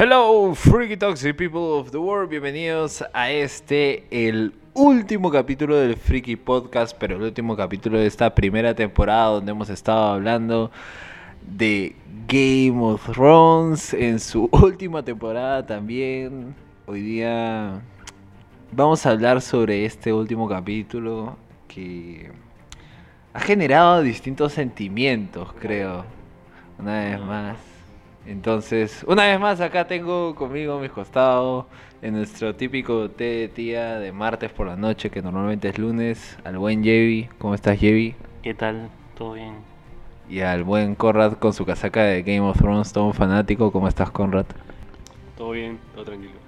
Hello, freaky toxic people of the world. Bienvenidos a este, el último capítulo del Freaky Podcast, pero el último capítulo de esta primera temporada donde hemos estado hablando de Game of Thrones en su última temporada también. Hoy día vamos a hablar sobre este último capítulo que ha generado distintos sentimientos, creo. Una vez más. Entonces, una vez más, acá tengo conmigo a mi costado, en nuestro típico té de tía de martes por la noche, que normalmente es lunes, al buen Jevi. ¿Cómo estás, Jevi? ¿Qué tal? ¿Todo bien? Y al buen Conrad con su casaca de Game of Thrones, todo un fanático. ¿Cómo estás, Conrad? Todo bien, todo tranquilo.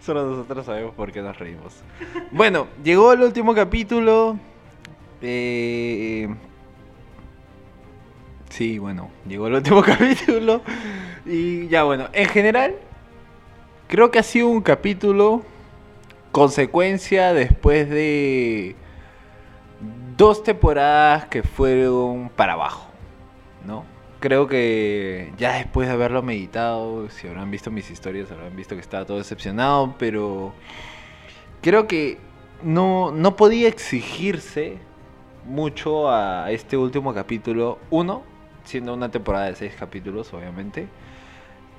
Solo nosotros sabemos por qué nos reímos. Bueno, llegó el último capítulo. Eh, Sí, bueno, llegó el último capítulo. Y ya bueno, en general, creo que ha sido un capítulo consecuencia después de dos temporadas que fueron para abajo, ¿no? Creo que ya después de haberlo meditado, si habrán visto mis historias, habrán visto que estaba todo decepcionado, pero creo que no, no podía exigirse mucho a este último capítulo. Uno, siendo una temporada de seis capítulos, obviamente.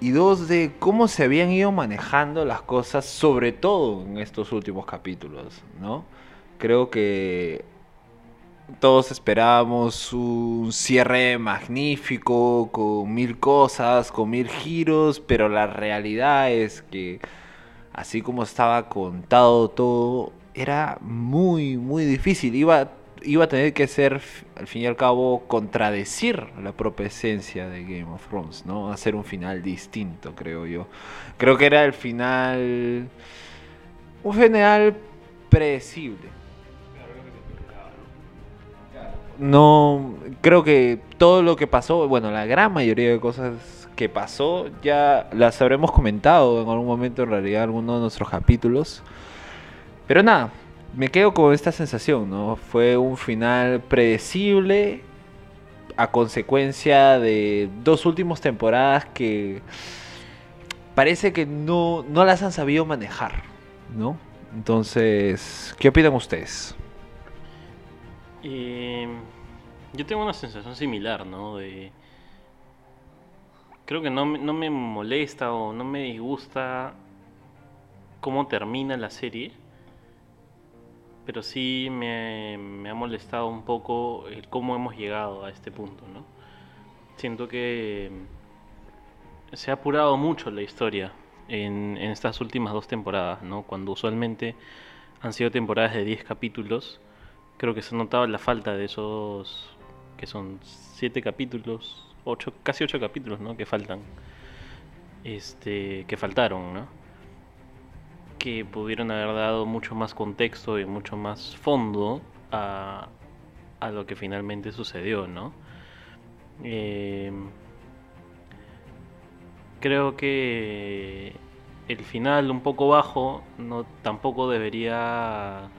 Y dos, de cómo se habían ido manejando las cosas, sobre todo en estos últimos capítulos, ¿no? Creo que todos esperábamos un cierre magnífico, con mil cosas, con mil giros, pero la realidad es que, así como estaba contado todo, era muy, muy difícil. Iba iba a tener que ser, al fin y al cabo, contradecir la propia esencia de Game of Thrones, ¿no? Hacer un final distinto, creo yo. Creo que era el final. Un final predecible. No, creo que todo lo que pasó, bueno, la gran mayoría de cosas que pasó ya las habremos comentado en algún momento, en realidad, en alguno de nuestros capítulos. Pero nada, me quedo con esta sensación, ¿no? Fue un final predecible a consecuencia de dos últimas temporadas que parece que no, no las han sabido manejar, ¿no? Entonces, ¿qué opinan ustedes? Eh, yo tengo una sensación similar, ¿no? De... Creo que no, no me molesta o no me disgusta cómo termina la serie, pero sí me, me ha molestado un poco el cómo hemos llegado a este punto, ¿no? Siento que se ha apurado mucho la historia en, en estas últimas dos temporadas, ¿no? Cuando usualmente han sido temporadas de 10 capítulos, creo que se ha notado la falta de esos que son 7 capítulos, ocho, casi 8 capítulos, ¿no? Que faltan. Este, que faltaron, ¿no? Que pudieron haber dado mucho más contexto y mucho más fondo a, a lo que finalmente sucedió, ¿no? Eh, creo que el final un poco bajo no tampoco debería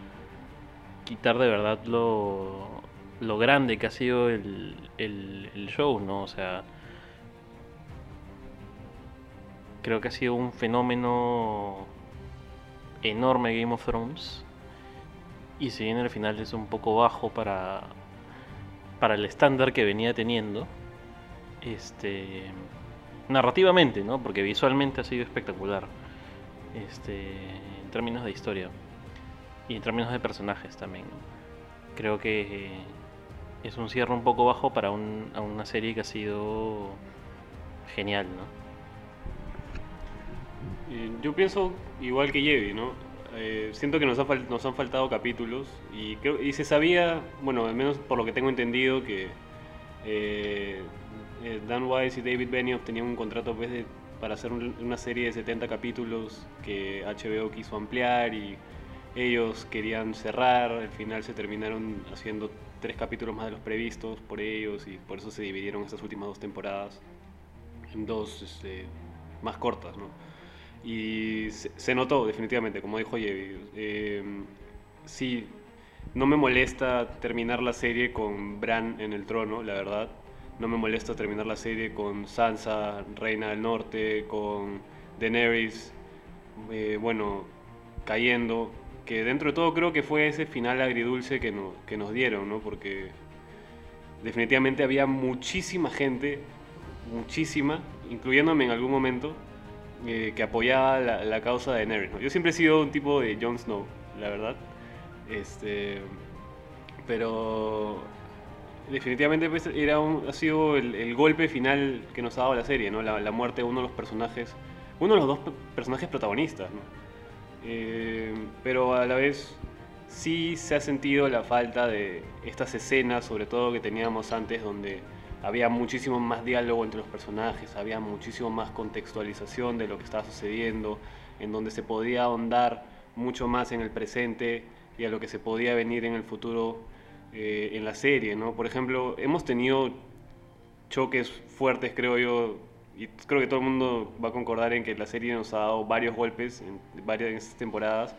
quitar de verdad lo, lo grande que ha sido el, el- el show, ¿no? O sea, creo que ha sido un fenómeno enorme Game of Thrones. Y si bien el final es un poco bajo para, para el estándar que venía teniendo, este, narrativamente, ¿no? Porque visualmente ha sido espectacular. Este, en términos de historia y en términos de personajes también. Creo que es un cierre un poco bajo para una serie que ha sido genial, ¿no? Yo pienso igual que Yevi, ¿no? Eh, siento que nos, han faltado capítulos y, se sabía, bueno, al menos por lo que tengo entendido, que eh, eh, Dan Weiss y David Benioff tenían un contrato pues, para hacer un- una serie de 70 capítulos que HBO quiso ampliar y ellos querían cerrar, al final se terminaron haciendo tres capítulos más de los previstos por ellos y por eso se dividieron estas últimas dos temporadas en dos este, más cortas, ¿no? Y se, se notó definitivamente, como dijo Yevi. eh, sí, no me molesta terminar la serie con Bran en el trono, la verdad. no me molesta terminar la serie con Sansa, Reina del Norte, con Daenerys, eh, bueno, cayendo. Que dentro de todo creo que fue ese final agridulce que, que nos dieron, ¿no? Porque definitivamente había muchísima gente, muchísima, incluyéndome en algún momento, eh, que apoyaba la, la causa de Daenerys. ¿no? Yo siempre he sido un tipo de Jon Snow, la verdad. Este, pero definitivamente pues, era un- ha sido el, el golpe final que nos ha dado la serie, ¿no? La, la muerte de uno de los personajes, uno de los dos pe- personajes protagonistas, ¿no? Eh, pero a la vez sí se ha sentido la falta de estas escenas, sobre todo que teníamos antes, donde había muchísimo más diálogo entre los personajes, había muchísimo más contextualización de lo que estaba sucediendo, en donde se podía ahondar mucho más en el presente y a lo que se podía venir en el futuro eh, en la serie, ¿no? Por ejemplo, hemos tenido choques fuertes, creo yo, y creo que todo el mundo va a concordar en que la serie nos ha dado varios golpes en varias temporadas,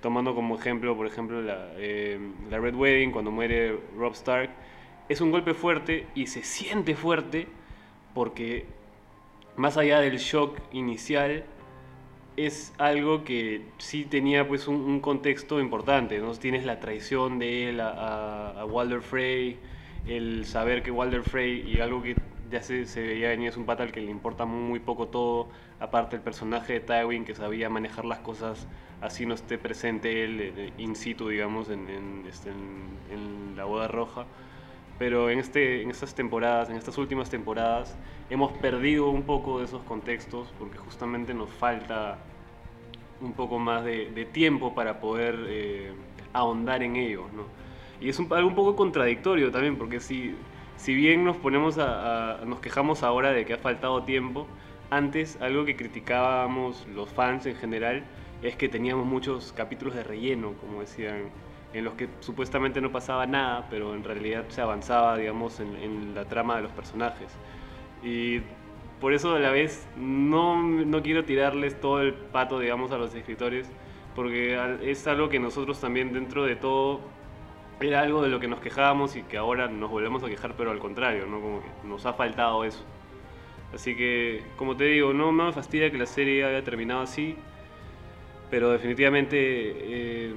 tomando como ejemplo, por ejemplo, la, eh, la Red Wedding, cuando muere Rob Stark, es un golpe fuerte y se siente fuerte porque más allá del shock inicial, es algo que sí tenía pues un, contexto importante, ¿no? Tienes la traición de él a, a- Walder Frey, el saber que Walder Frey y algo que ya se, se veía venir es un pata al que le importa muy poco todo, aparte el personaje de Tywin que sabía manejar las cosas así no esté presente él eh, in situ, digamos, en, en, este, la boda roja. Pero en, este, en estas temporadas, en estas últimas temporadas, hemos perdido un poco de esos contextos porque justamente nos falta un poco más de, de tiempo para poder eh, ahondar en ellos, ¿no? Y es un, algo un poco contradictorio también, porque si, si bien nos ponemos a, a- nos quejamos ahora de que ha faltado tiempo, antes algo que criticábamos los fans en general es que teníamos muchos capítulos de relleno, como decían, en los que supuestamente no pasaba nada, pero en realidad se avanzaba, digamos, en, en la trama de los personajes. Y por eso a la vez no, no quiero tirarles todo el pato, digamos, a los escritores, porque es algo que nosotros también dentro de todo era algo de lo que nos quejábamos y que ahora nos volvemos a quejar, pero al contrario, ¿no? Como que nos ha faltado eso. Así que, como te digo, no me fastidia que la serie haya terminado así, pero definitivamente, eh,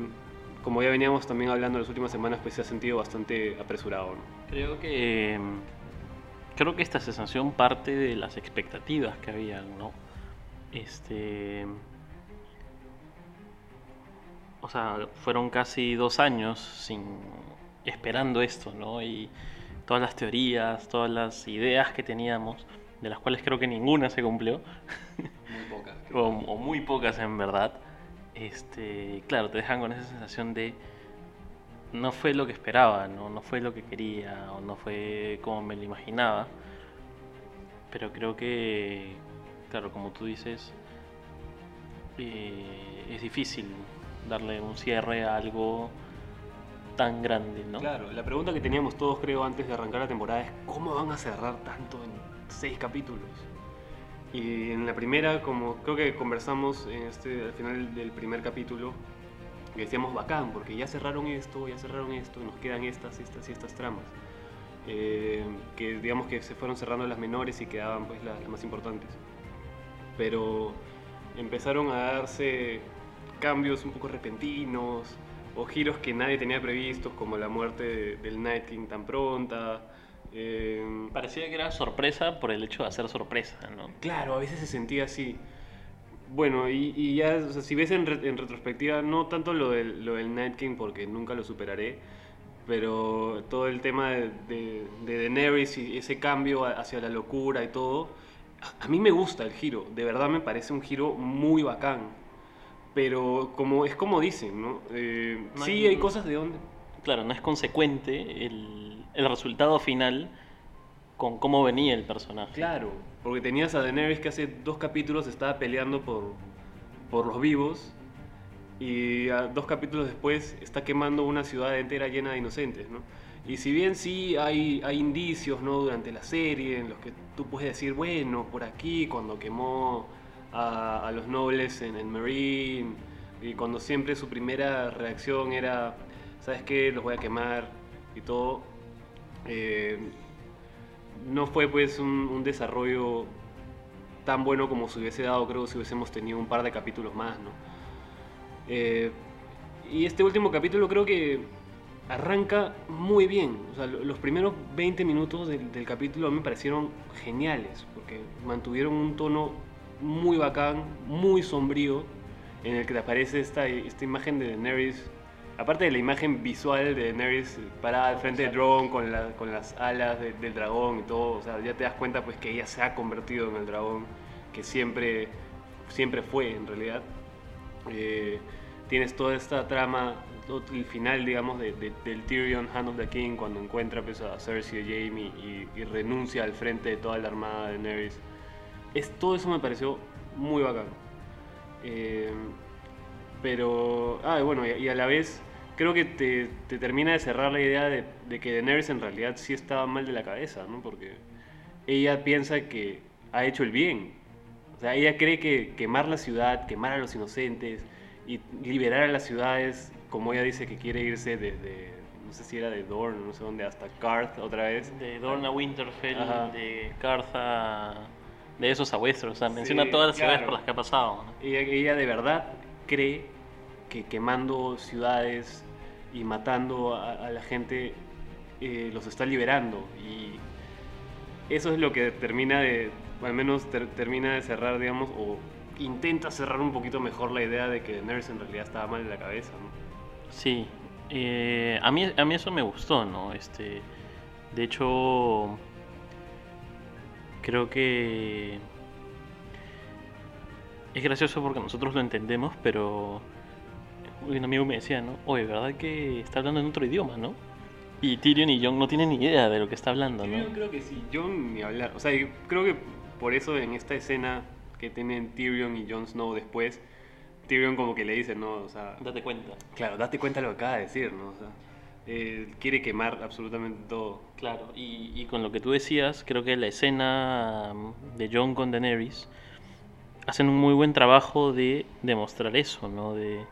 como ya veníamos también hablando en las últimas semanas, pues se ha sentido bastante apresurado, ¿no? Creo que creo que esta sensación parte de las expectativas que habían, ¿no? Este o sea, fueron casi dos años sin esperando esto, ¿no? Y todas las teorías, todas las ideas que teníamos, de las cuales creo que ninguna se cumplió, Muy pocas. o, o muy pocas en verdad, este, claro, te dejan con esa sensación de no fue lo que esperaba, ¿no? no fue lo que quería, o no fue como me lo imaginaba. Pero creo que, claro, como tú dices, eh, es difícil darle un cierre a algo tan grande, ¿no? Claro, la pregunta que teníamos todos, creo, antes de arrancar la temporada es ¿cómo van a cerrar tanto en seis capítulos? Y en la primera, como creo que conversamos en este, al final del primer capítulo, decíamos bacán, porque ya cerraron esto, ya cerraron esto, nos quedan estas, estas y estas tramas. Eh, que digamos que se fueron cerrando las menores y quedaban pues las, las más importantes. Pero empezaron a darse cambios un poco repentinos o giros que nadie tenía previstos, como la muerte de- del Night King tan pronta. Eh, Parecía que era sorpresa por el hecho de hacer sorpresa, ¿no? Claro, a veces se sentía así. Bueno, y, y ya, o sea, si ves en, re- en retrospectiva, no tanto lo del, lo del Night King, porque nunca lo superaré, pero todo el tema de, de, de Daenerys y ese cambio hacia la locura y todo, a, a mí me gusta el giro, de verdad me parece un giro muy bacán. Pero como es como dicen, ¿no? Eh, sí, hay cosas de donde... Claro, no es consecuente el, el resultado final con cómo venía el personaje. Claro, porque tenías a Daenerys que hace dos capítulos estaba peleando por, por los vivos y a dos capítulos después está quemando una ciudad entera llena de inocentes, ¿no? Y si bien sí hay, hay indicios, ¿no? Durante la serie en los que tú puedes decir, bueno, por aquí cuando quemó a, a los nobles en el Marine y cuando siempre su primera reacción era, ¿sabes qué? Los voy a quemar y todo. Eh, no fue pues un, desarrollo tan bueno como se hubiese dado, creo, si hubiésemos tenido un par de capítulos más, ¿no? Eh, y este último capítulo creo que arranca muy bien. Los primeros 20 minutos del, del capítulo a mí me parecieron geniales, porque mantuvieron un tono muy bacán, muy sombrío, en el que te aparece esta, esta imagen de Daenerys, aparte de la imagen visual de Daenerys parada al frente de Drogon con, la- con las alas de- del dragón y todo, o sea, ya te das cuenta pues que ella se ha convertido en el dragón que siempre, siempre fue en realidad. Eh, tienes toda esta trama, el final, digamos, de, de- del Tyrion Hand of the King cuando encuentra pues, a Cersei y a Jaime y, y renuncia al frente de toda la armada de Daenerys. Es, todo eso me pareció muy bacán. Eh, pero, ah, bueno, y, a la vez creo que te, te termina de cerrar la idea de, de que Daenerys en realidad sí estaba mal de la cabeza, ¿no? Porque ella piensa que ha hecho el bien. O sea, ella cree que quemar la ciudad, quemar a los inocentes y liberar a las ciudades, como ella dice que quiere irse desde, no sé si era de Dorne, no sé dónde, hasta Karth otra vez. De Dorne a Winterfell, Ajá. de Cartha, de esos a Westeros. O sea, menciona Sí, todas las ciudades claro. por las que ha pasado. ¿no? Ella, ella de verdad cree que quemando ciudades y matando a, la gente eh, los está liberando. Y eso es lo que termina de, al menos ter- termina de cerrar, digamos, o intenta cerrar un poquito mejor la idea de que Daenerys en realidad estaba mal en la cabeza. Sí, eh, a, mí, a mí eso me gustó, ¿no? Este, de hecho, creo que es gracioso porque nosotros lo entendemos, pero un amigo me decía, ¿no? Oye, ¿verdad que está hablando en otro idioma, no? Y Tyrion y Jon no tienen ni idea de lo que está hablando, ¿no? Yo creo que sí, Jon ni hablar. O sea, yo creo que por eso en esta escena que tienen Tyrion y Jon Snow después, Tyrion como que le dice, ¿no? O sea, Date cuenta. Claro, date cuenta de lo que acaba de decir, ¿no? O sea, eh, quiere quemar absolutamente todo. Claro, y, y con lo que tú decías, creo que la escena de Jon con Daenerys hacen un muy buen trabajo de demostrar eso, ¿no? De,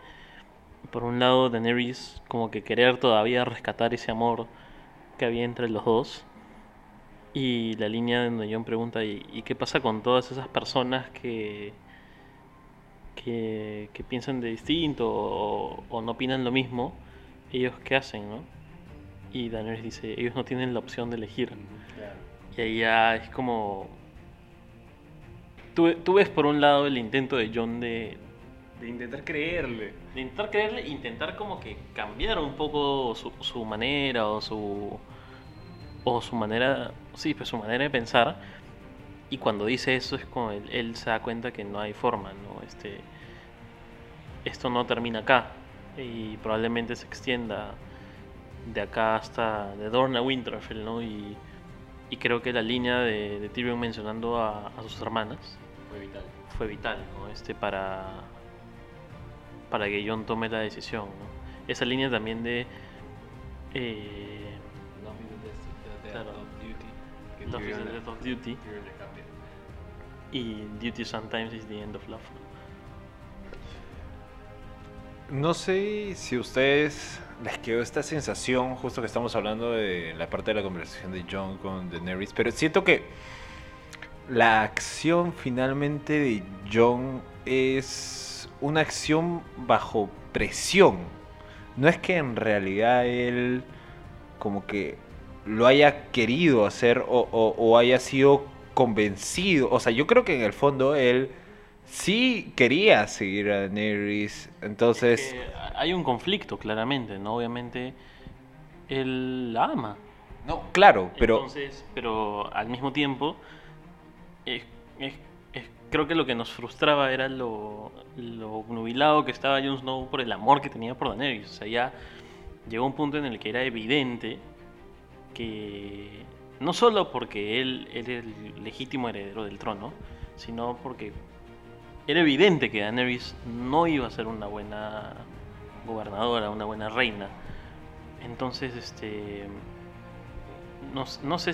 por un lado, Daenerys como que querer todavía rescatar ese amor que había entre los dos. Y la línea donde Jon pregunta, ¿y, y qué pasa con todas esas personas que, que, que piensan de distinto o, o no opinan lo mismo? ¿Ellos qué hacen, no? Y Daenerys dice, ellos no tienen la opción de elegir. Y ahí ya es como... Tú, tú ves por un lado el intento de John de, De intentar creerle. de intentar creerle, intentar como que cambiar un poco su, su manera o su... O su manera... Sí, pues su manera de pensar. Y cuando dice eso es como él, él se da cuenta que no hay forma, ¿no? Este, esto no termina acá. Y probablemente se extienda de acá hasta de Dorne a Winterfell, ¿no? Y, y creo que la línea de, de Tyrion mencionando a, a sus hermanas Fue vital. fue vital, ¿no? Este para para que Jon tome la decisión, ¿no? Esa línea también de eh, Claro. Que Love is the death of duty y duty sometimes is the end of love. ¿no? No sé si a ustedes les quedó esta sensación, justo que estamos hablando de la parte de la conversación de John con Daenerys, pero siento que la acción finalmente de John es una acción bajo presión. No es que en realidad él como que lo haya querido hacer o, o- o haya sido convencido. O sea, yo creo que en el fondo él sí quería seguir a Daenerys. Entonces... Es que hay un conflicto claramente, ¿no? Obviamente él la ama. No, claro, pero... Entonces, pero al mismo tiempo, es- es- es- creo que lo que nos frustraba era lo, lo nubilado que estaba Jon Snow por el amor que tenía por Daenerys. O sea, ya llegó un punto en el que era evidente que no solo porque él era el legítimo heredero del trono, sino porque era evidente que Daenerys no iba a ser una buena gobernadora, una buena reina. Entonces, este no, no sé,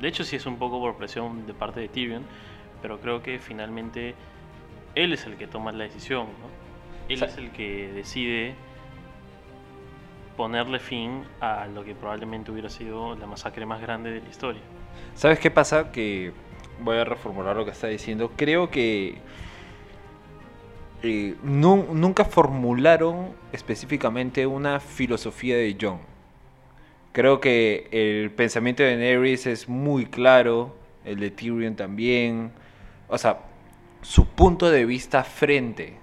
de hecho sí es un poco por presión de parte de Tyrion, pero creo que finalmente él es el que toma la decisión, ¿no? Él es el que decide ponerle fin a lo que probablemente hubiera sido la masacre más grande de la historia. ¿Sabes qué pasa? Que voy a reformular lo que está diciendo. Creo que eh, nu- nunca formularon específicamente una filosofía de John. Creo que el pensamiento de Daenerys es muy claro, el de Tyrion también. O sea, su punto de vista frente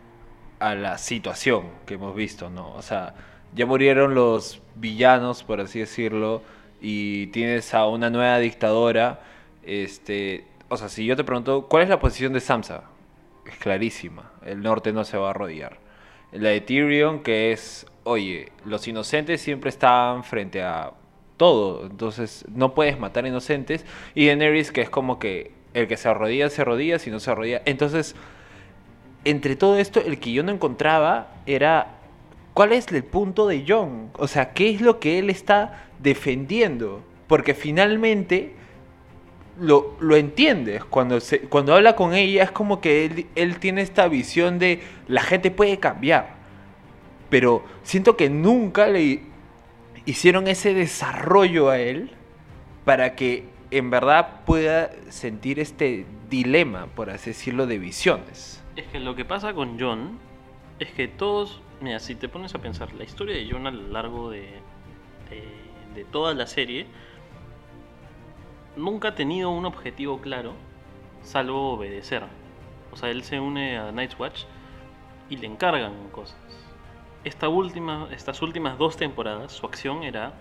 a la situación que hemos visto, ¿no? O sea, ya murieron los villanos, por así decirlo, y tienes a una nueva dictadora. Este, o sea, si yo te pregunto, ¿cuál es la posición de Sansa? Es clarísima, el norte no se va a arrodillar. La de Tyrion, que es, oye, los inocentes siempre están frente a todo, entonces no puedes matar inocentes. Y Daenerys, que es como que el que se arrodilla, se arrodilla, si no se arrodilla. Entonces, entre todo esto, el que yo no encontraba era cuál es el punto de John. O sea, qué es lo que él está defendiendo. Porque finalmente lo, lo entiendes. Cuando, se, cuando habla con ella es como que él, él tiene esta visión de la gente puede cambiar. Pero siento que nunca le hicieron ese desarrollo a él para que en verdad pueda sentir este dilema, por así decirlo, de visiones. Es que lo que pasa con John es que todos, mira, si te pones a pensar, la historia de John a lo largo de, toda la serie nunca ha tenido un objetivo claro, salvo obedecer. O sea, él se une a Night's Watch y le encargan cosas. Esta última, estas últimas dos temporadas, su acción era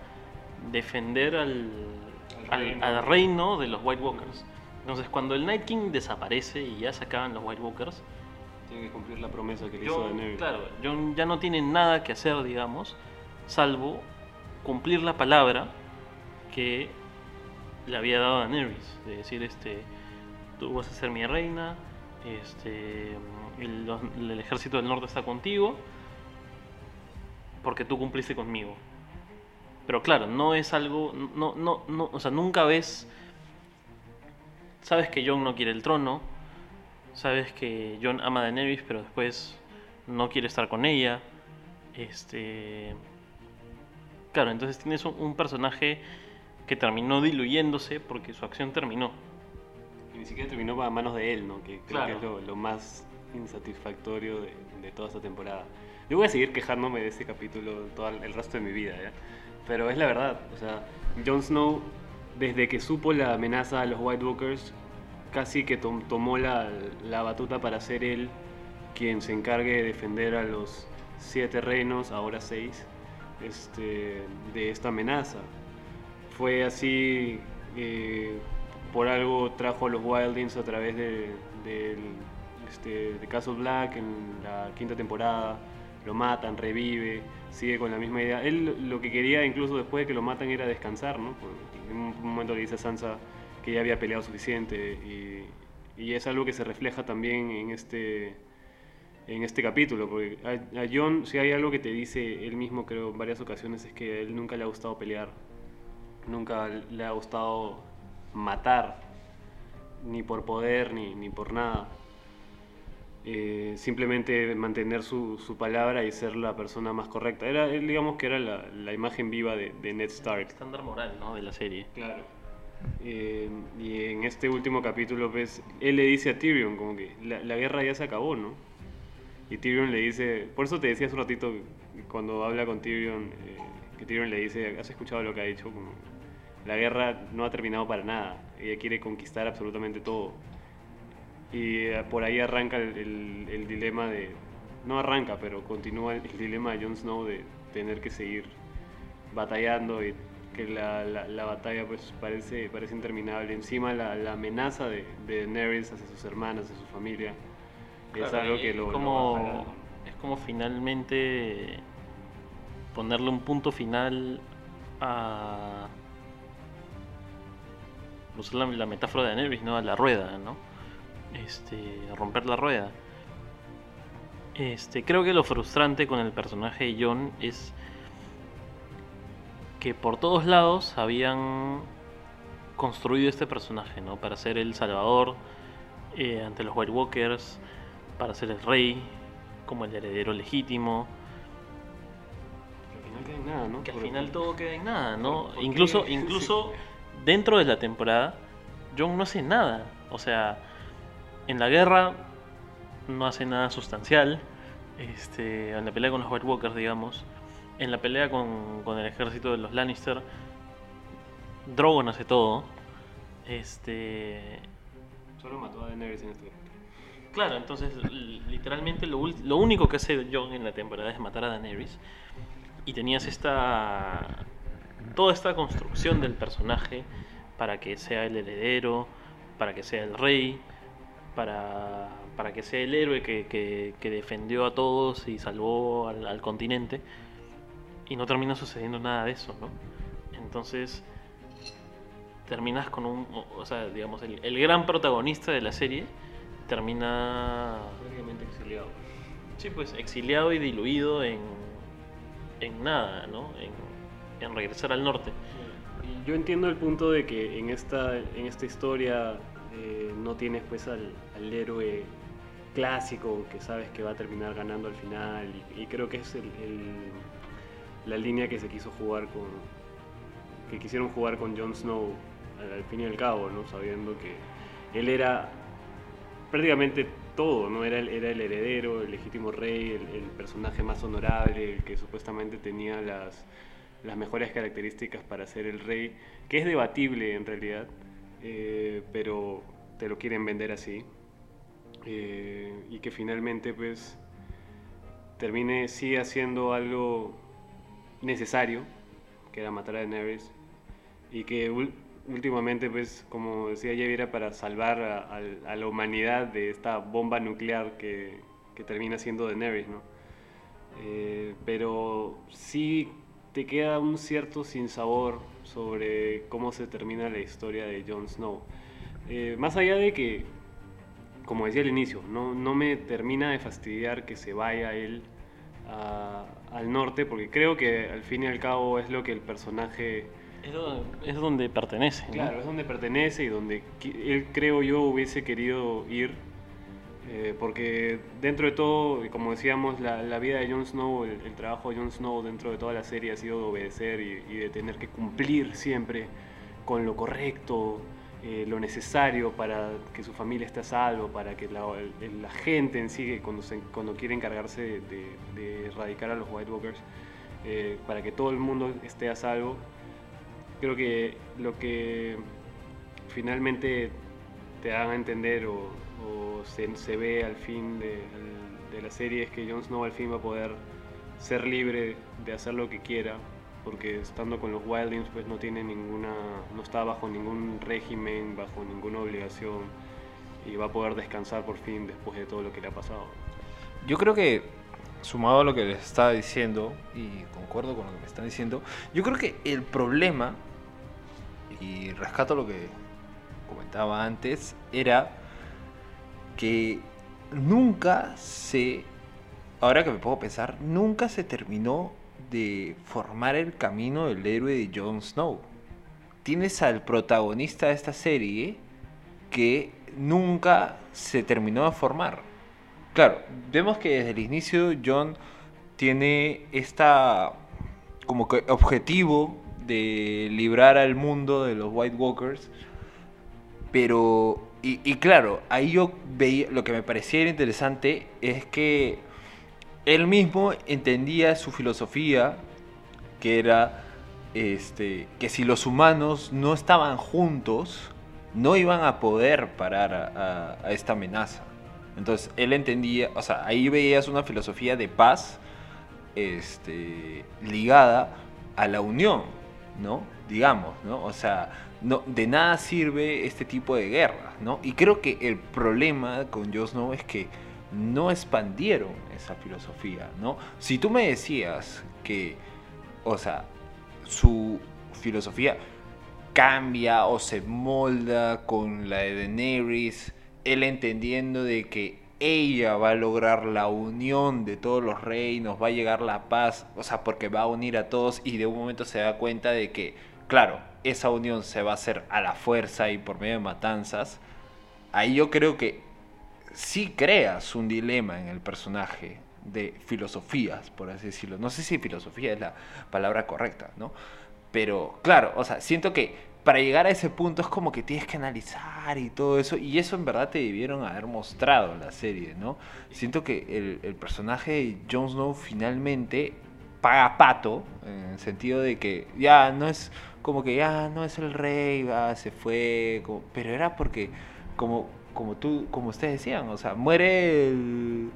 defender al, Al reino. al reino de los White Walkers. Entonces, cuando el Night King desaparece y ya se acaban los White Walkers, Tiene que cumplir la promesa que le hizo Jon, Daenerys. claro, Jon ya no tiene nada que hacer, digamos, salvo cumplir la palabra que le había dado a Daenerys, de decir, este, tú vas a ser mi reina, este, el ejército del norte está contigo, porque tú cumpliste conmigo. Pero claro, no es algo, no, no, no, o sea, nunca ves, sabes que Jon no quiere el trono, sabes que Jon ama a Daenerys, pero después no quiere estar con ella. Este. Claro, entonces tienes un, un personaje que terminó diluyéndose porque su acción terminó. Y ni siquiera terminó a manos de él, ¿no? Que creo Claro. que es lo, lo más insatisfactorio de, de toda esta temporada. Yo voy a seguir quejándome de este capítulo todo el resto de mi vida. Pero es la verdad, o sea, Jon Snow, desde que supo la amenaza a los White Walkers, casi que tom- tomó la, la batuta para ser él quien se encargue de defender a los siete reinos, ahora seis, este, de esta amenaza. Fue así, eh, por algo trajo a los Wildings a través de, del, este, de Castle Black en la quinta temporada. Lo matan, revive, sigue con la misma idea. Él lo que quería, incluso después de que lo matan, era descansar, ¿no? En un momento le dice a Sansa que ya había peleado suficiente y, es algo que se refleja también en este, en este capítulo, porque a, John, si hay algo que te dice él mismo, creo, en varias ocasiones, es que él nunca le ha gustado pelear, nunca le ha gustado matar, ni por poder, ni, ni por nada. Eh, simplemente mantener su, su palabra y ser la persona más correcta. Era, él, digamos que era la, la imagen viva de, de Ned Stark. Estándar moral, ¿no? De la serie. Claro. Eh, y en este último capítulo, pues, él le dice a Tyrion como que la, la guerra ya se acabó, ¿no? Y Tyrion le dice, por eso te decía hace un ratito, cuando habla con Tyrion, eh, que Tyrion le dice, ¿has escuchado lo que ha dicho? Como, la guerra no ha terminado para nada, ella quiere conquistar absolutamente todo. Y eh, por ahí arranca el, el- el dilema de, no arranca, pero continúa el, dilema de Jon Snow de tener que seguir batallando y que la, la- la batalla pues parece, parece interminable. Encima la, la amenaza de, de Daenerys hacia sus hermanas, hacia su familia, es algo que es lo, lo como, jalando. es como finalmente ponerle un punto final a usar la, la metáfora de Daenerys, ¿no? A la rueda, ¿no? Este, romper la rueda. Este, creo que lo frustrante con el personaje de Jon es que por todos lados habían construido este personaje, ¿no? Para ser el salvador eh, ante los White Walkers, para ser el rey, como el heredero legítimo. queda en nada, ¿no? que al final todo queda en nada, ¿no? ¿Por qué? Incluso, Sí. incluso dentro de la temporada, John no hace nada. O sea, en la guerra no hace nada sustancial. Este, en la pelea con los White Walkers, digamos. En la pelea con, con el ejército de los Lannister, Drogon hace todo. Este, Solo mató a Daenerys en este Claro, entonces literalmente lo, lo único que hace Jon en la temporada es matar a Daenerys. Y tenías esta. toda esta construcción del personaje para que sea el heredero, para que sea el rey, para, para que sea el héroe que, que- que defendió a todos y salvó al, al continente. Y no termina sucediendo nada de eso, ¿no? Entonces terminas con un, o- sea, digamos, el, el gran protagonista de la serie termina, Prácticamente exiliado. sí, pues, exiliado y diluido en, en nada, ¿no? En, en regresar al norte. Yo entiendo el punto de que en esta, en esta historia eh, no tienes pues al, héroe clásico que sabes que va a terminar ganando al final y, creo que es la línea que se quiso jugar con que quisieron jugar con Jon Snow al, al fin y al cabo, ¿no? sabiendo que él era prácticamente todo, ¿no? Era el, era el heredero, el legítimo rey, el, el personaje más honorable, el que supuestamente tenía las, las mejores características para ser el rey, que es debatible en realidad, eh, pero te lo quieren vender así. Eh, y que finalmente pues termine sí haciendo algo necesario, que era matar a Daenerys, y que últimamente pues como decía Javi era para salvar a, al- a la humanidad de esta bomba nuclear que, que termina siendo Daenerys, ¿no? Eh, pero sí te queda un cierto sinsabor sobre cómo se termina la historia de Jon Snow. Eh, más allá de que, como decía al inicio, no, no me termina de fastidiar que se vaya él a- al norte, porque creo que al fin y al cabo es lo que el personaje... Es donde, es donde pertenece, ¿no? Claro, es donde pertenece y donde él, creo yo, hubiese querido ir. Eh, porque dentro de todo, como decíamos, la, la vida de Jon Snow, el, el trabajo de Jon Snow dentro de toda la serie ha sido de obedecer y, y de tener que cumplir siempre con lo correcto, eh, lo necesario para que su familia esté a salvo, para que la, la gente en sí, cuando, se- cuando quiere encargarse de, de- de erradicar a los White Walkers, eh, para que todo el mundo esté a salvo, creo que lo que finalmente te dan a entender o, o se, se ve al fin de, de la serie es que Jon Snow al fin va a poder ser libre de hacer lo que quiera porque estando con los Wildlings pues no tiene ninguna no está bajo ningún régimen bajo ninguna obligación y va a poder descansar por fin después de todo lo que le ha pasado. Yo creo que, sumado a lo que les estaba diciendo, y concuerdo con lo que me están diciendo, yo creo que el problema, y rescato lo que comentaba antes, era que nunca se, ahora que me puedo pensar, nunca se terminó de formar el camino del héroe de Jon Snow. Tienes al protagonista de esta serie que nunca se terminó de formar. Claro, vemos que desde el inicio John tiene esta como que objetivo de librar al mundo de los White Walkers, pero y, claro, ahí yo veía lo que me parecía interesante es que él mismo entendía su filosofía que era este que si los humanos no estaban juntos no iban a poder parar a, a- a esta amenaza. Entonces él entendía, o sea, ahí veías una filosofía de paz este, ligada a la unión, ¿no? Digamos, ¿no? O sea, no, de nada sirve este tipo de guerras, ¿no? Y creo que el problema con Jon Snow es que no expandieron esa filosofía, ¿no? Si tú me decías que, o sea, su filosofía cambia o se molda con la de Daenerys, él entendiendo de que ella va a lograr la unión de todos los reinos, va a llegar la paz, o sea, porque va a unir a todos y de un momento se da cuenta de que, claro, esa unión se va a hacer a la fuerza y por medio de matanzas, ahí yo creo que sí creas un dilema en el personaje, de filosofías, por así decirlo. No sé si filosofía es la palabra correcta, ¿no? Pero claro, o sea, siento que para llegar a ese punto es como que tienes que analizar y todo eso, y eso en verdad te debieron haber mostrado en la serie, ¿no? Siento que el, el personaje de Jon Snow finalmente paga pato, en el sentido de que ya no es como que ya no es el rey, va, se fue, como- pero era porque como como tú como ustedes decían, o sea, muere el,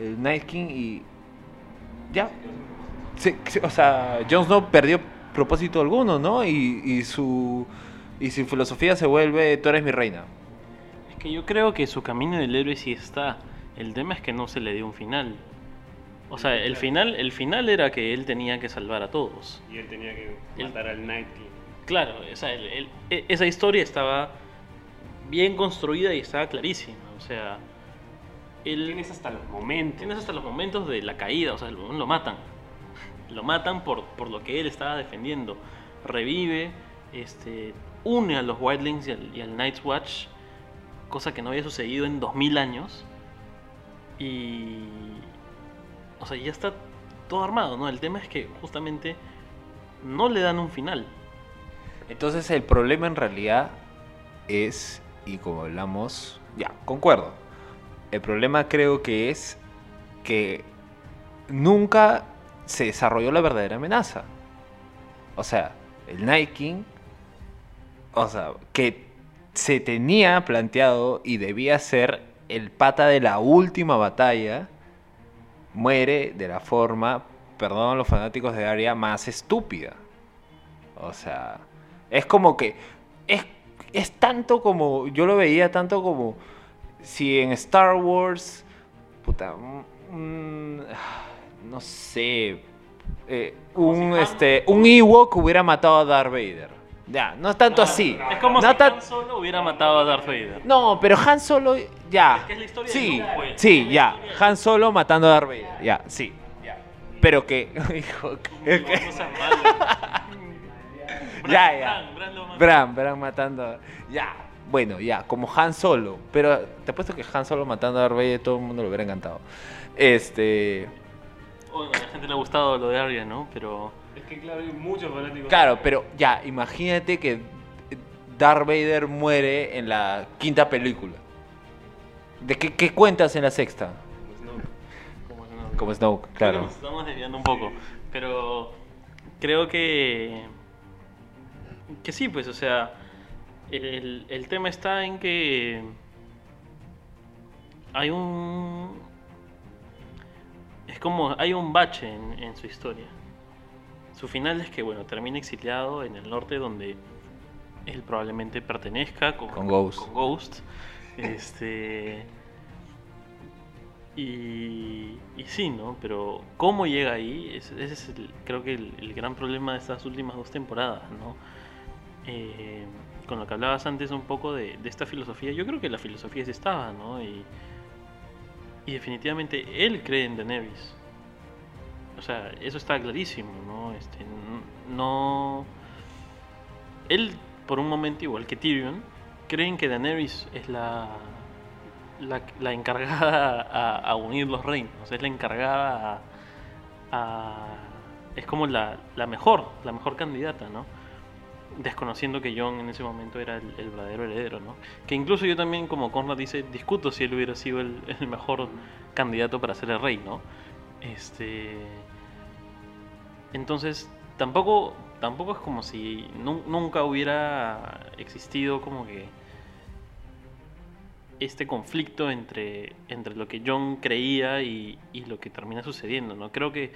el Night King y ya se- se- o sea, Jon Snow perdió propósito alguno, ¿no? Y, y su y su filosofía se vuelve tú eres mi reina. Es que yo creo que su camino del héroe sí está. El tema es que no se le dio un final. O sea, el final, el final era que él tenía que salvar a todos. Y él tenía que matar al Night King. Claro, el- el- e- esa historia estaba bien construida y estaba clarísima. O sea, Tienes hasta los momentos. tienes hasta los momentos de la caída, o sea, lo, lo matan. Lo matan por, por lo que él estaba defendiendo. Revive, este, une a los Wildlings y al, y al Night's Watch, cosa que no había sucedido en 2000 años. Y. O sea, ya está todo armado, ¿no? El tema es que justamente no le dan un final. Entonces el problema en realidad es, y como hablamos, ya, concuerdo. El problema creo que es que nunca se desarrolló la verdadera amenaza. O sea, el King, o sea, que se tenía planteado y debía ser el pata de la última batalla, muere de la forma, perdón a los fanáticos de Arya, más estúpida. O sea, es como que. Es, es tanto como. Yo lo veía tanto como. Si en Star Wars. Puta. mm, no sé. eh, un, Han- este, un Ewok hubiera matado a Darth Vader. Ya, no es tanto así. Es como No si tan- Han Solo hubiera matado a Darth Vader. no, pero Han Solo, ya. Es que es la historia de sí, Luke, pues. sí, Es ya. de Han Solo matando a Darth Vader, ya, sí. Pero que, hijo, que- Ya, Bran, ya. Bran, Bran. Bran, Bran matando. a- Ya, bueno, ya, como Han Solo. Pero te apuesto que Han Solo matando a Darth Vader todo el mundo lo hubiera encantado. Este. Bueno, a la gente le ha gustado lo de Arya, ¿no? Pero. Es que claro, hay muchos fanáticos. Claro, pero ya, imagínate que Darth Vader muere en la quinta película. ¿De qué, qué cuentas en la sexta? Como no- Como Snoke, claro. Nos estamos desviando un poco. Pero. Creo que. Que sí, pues, o sea. El, el tema está en que. Hay un. Es como. Hay un bache en, en su historia. Su final es que, bueno, termina exiliado en el norte donde él probablemente pertenezca con, Con Ghost. con Ghost. Este. Y, y sí, ¿no? Pero cómo llega ahí, Es- ese es el- creo que el, el gran problema de estas últimas dos temporadas, ¿no? Eh, con lo que hablabas antes un poco de, esta filosofía, yo creo que la filosofía sí estaba, ¿no? Y, y definitivamente él cree en Daenerys. O sea, eso está clarísimo, ¿no? Este, no... Él, por un momento, igual que Tyrion, creen que Daenerys es la, la, encargada a, a unir los reinos, es la encargada a... a- es como la, la mejor, la mejor candidata, ¿no? Desconociendo que Jon en ese momento era el, el verdadero heredero, ¿no? Que incluso yo también, como Conrad dice, discuto si él hubiera sido el, mejor candidato para ser el rey, ¿no? Este... Entonces, tampoco, tampoco es como si nu- nunca hubiera existido como que este conflicto entre, entre lo que John creía y, lo que termina sucediendo, ¿no? Creo que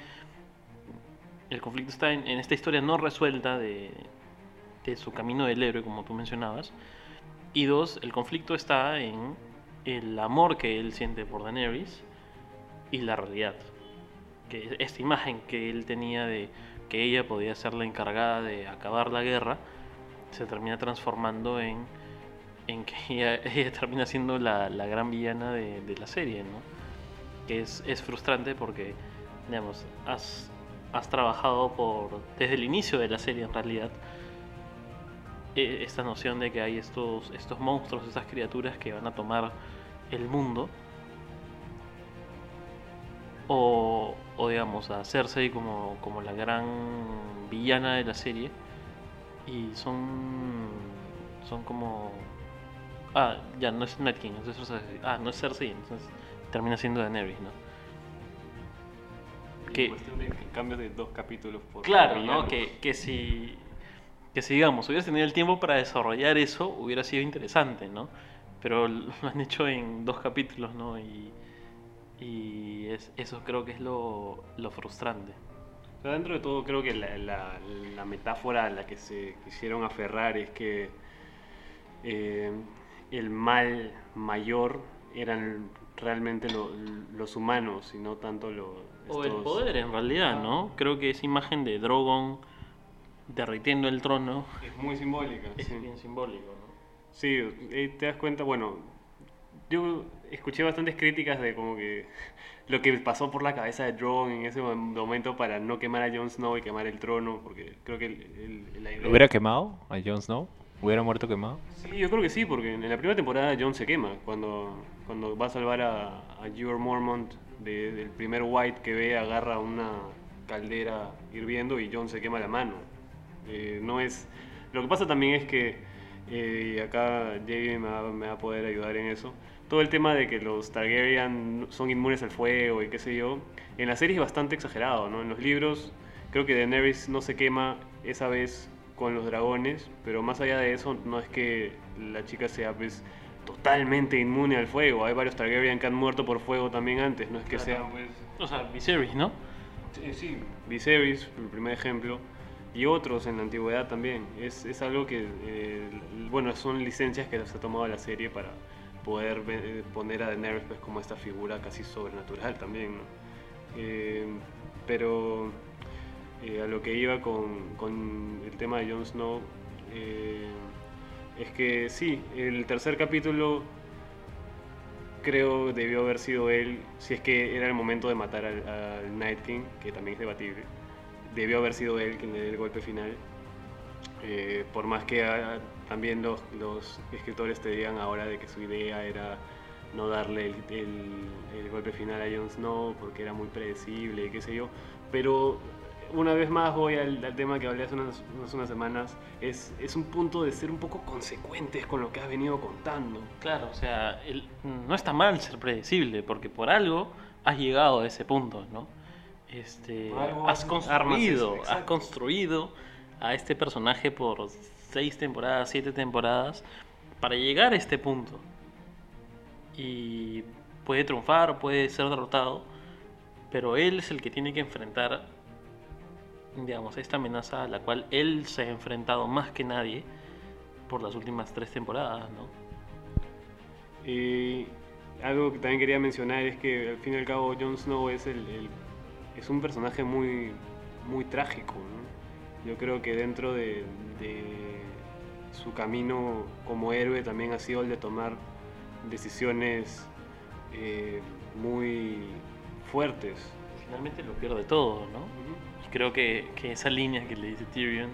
el conflicto está en esta historia no resuelta de, de su camino del héroe, como tú mencionabas. Y dos, el conflicto está en el amor que él siente por Daenerys y la realidad. Que esta imagen que él tenía de que ella podía ser la encargada de acabar la guerra se termina transformando en, en que ella, termina siendo la, la gran villana de, de la serie, ¿no? Que es, es frustrante porque, digamos, has, has trabajado por desde el inicio de la serie en realidad esta noción de que hay estos, estos monstruos, estas criaturas que van a tomar el mundo O, o digamos, a Cersei como, como la gran villana de la serie. Y son. Son como. Ah, ya, no es Night King, es Cersei. Ah, no es Cersei, entonces termina siendo Daenerys, ¿no? Que, cuestión de cambios de dos capítulos por Claro. ¿no? Que, que si. Que si, digamos, hubieras tenido el tiempo para desarrollar eso, hubiera sido interesante, ¿no? Pero lo han hecho en dos capítulos, ¿no? Y. Y es, eso creo que es lo, lo frustrante. O sea, dentro de todo creo que la, la- la metáfora a la que se quisieron aferrar es que eh, el mal mayor eran realmente lo- los humanos y no tanto los... O el estos- poder, en realidad. ¿no? Creo que esa imagen de Drogon derritiendo el trono Es muy simbólica. es sí. bien simbólico, ¿no? Sí, te das cuenta, bueno, yo escuché bastantes críticas de como que lo que pasó por la cabeza de Drogon en ese mom- momento para no quemar a Jon Snow y quemar el trono, porque creo que el- el- la idea... ¿Lo hubiera quemado a Jon Snow? ¿Hubiera muerto quemado? Sí, yo creo que sí, porque en la primera temporada Jon se quema cuando, cuando va a salvar a, a Ewer Mormont de- del primer White que ve, agarra una caldera hirviendo y Jon se quema la mano. Eh, no es... Lo que pasa también es que, eh, y acá Jamie me va, me va a poder ayudar en eso, todo el tema de que los Targaryen son inmunes al fuego y qué sé yo, en la serie es bastante exagerado, ¿no? En los libros creo que Daenerys no se quema esa vez con los dragones, pero más allá de eso no es que la chica sea pues totalmente inmune al fuego. Hay varios Targaryen que han muerto por fuego también antes, no es que sea pues O sea, Viserys, ¿no? Sí, sí, Viserys, el primer ejemplo, y otros en la antigüedad también. Es, es algo que, eh, bueno, son licencias que se ha tomado la serie para poder eh, poner a Daenerys pues, como esta figura casi sobrenatural también. Eh, pero a lo que iba con, con el tema de Jon Snow, es que sí, el tercer capítulo creo debió haber sido él, si es que era el momento de matar al Night King, que también es debatible, debió haber sido él quien le dé el golpe final. Eh, por más que ah, también los, los escritores te digan ahora de que su idea era no darle el, el- el golpe final a Jon Snow porque era muy predecible, qué sé yo, pero una vez más voy al, al tema que hablé hace unas, unas- semanas, es, es un punto de ser un poco consecuentes con lo que has venido contando. Claro, o sea, el- no está mal ser predecible, porque por algo has llegado a ese punto, ¿no? Este, algo has construido, armas has construido a este personaje por seis temporadas, siete temporadas, para llegar a este punto. Y puede triunfar, puede ser derrotado, pero él es el que tiene que enfrentar, digamos, esta amenaza a la cual él se ha enfrentado más que nadie por las últimas tres temporadas, ¿no? Y algo que también quería mencionar es que al fin y al cabo Jon Snow es, el, el- es un personaje muy, muy trágico. ¿no? Yo creo que dentro de, de su camino como héroe también ha sido el de tomar decisiones eh, muy fuertes. Finalmente lo pierde todo, ¿no? Y creo que, que esa línea que le dice Tyrion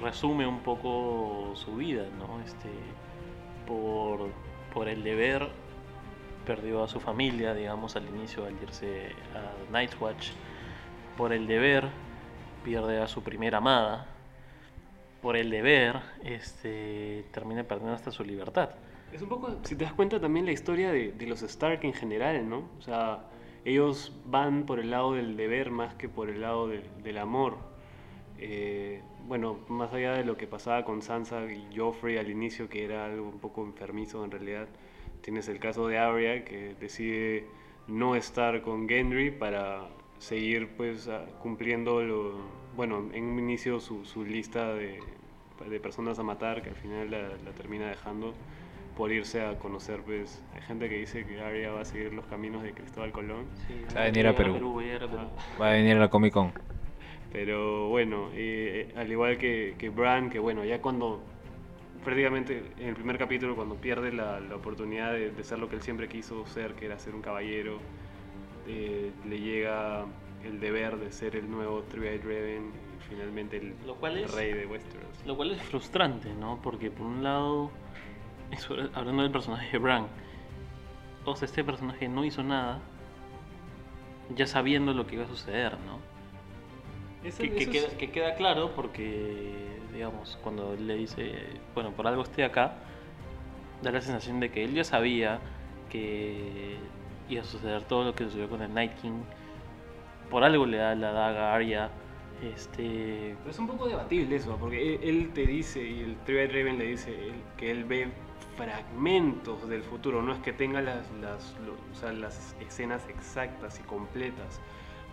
resume un poco su vida, ¿no? Este, por, por el deber perdió a su familia, digamos, al inicio al irse a Night's Watch. Por el deber pierde a su primera amada. Por el deber este, termina perdiendo hasta su libertad. Es un poco, si te das cuenta, también la historia de, los Stark en general, ¿no? O sea, ellos van por el lado del deber más que por el lado del amor. Eh, bueno, más allá de lo que pasaba con Sansa y Joffrey al inicio, que era algo un poco enfermizo en realidad, tienes el caso de Arya, que decide no estar con Gendry para seguir pues cumpliendo lo, bueno, en un inicio su, su lista de, de personas a matar, que al final la, la termina dejando por irse a conocer, pues, hay gente que dice que Arya va a seguir los caminos de Cristóbal Colón, Va a venir a Perú. va a ir a Perú. Va a venir a la Comic Con. pero bueno, eh, al igual que, que Bran, que bueno, ya cuando, prácticamente en el primer capítulo, cuando pierde la, la oportunidad de, de ser lo que él siempre quiso ser, que era ser un caballero, eh, le llega el deber de ser el nuevo Three-Eyed Raven y finalmente el Lo cual es- rey de Westeros. Lo cual es frustrante, ¿no? Porque por un lado, eso- hablando del personaje de Bran, o sea, este personaje no hizo nada ya sabiendo lo que iba a suceder, ¿no? Que, que queda, es- que queda claro porque, digamos, cuando él le dice, bueno, por algo estoy acá, da la sensación de que él ya sabía que iba a suceder todo lo que sucedió con el Night King. Por algo le da la daga a Arya. Este, Pero es un poco debatible eso, porque él, él te dice, y el Three Raven le dice él, que él ve fragmentos del futuro, no es que tenga las, las, o sea, las escenas exactas y completas.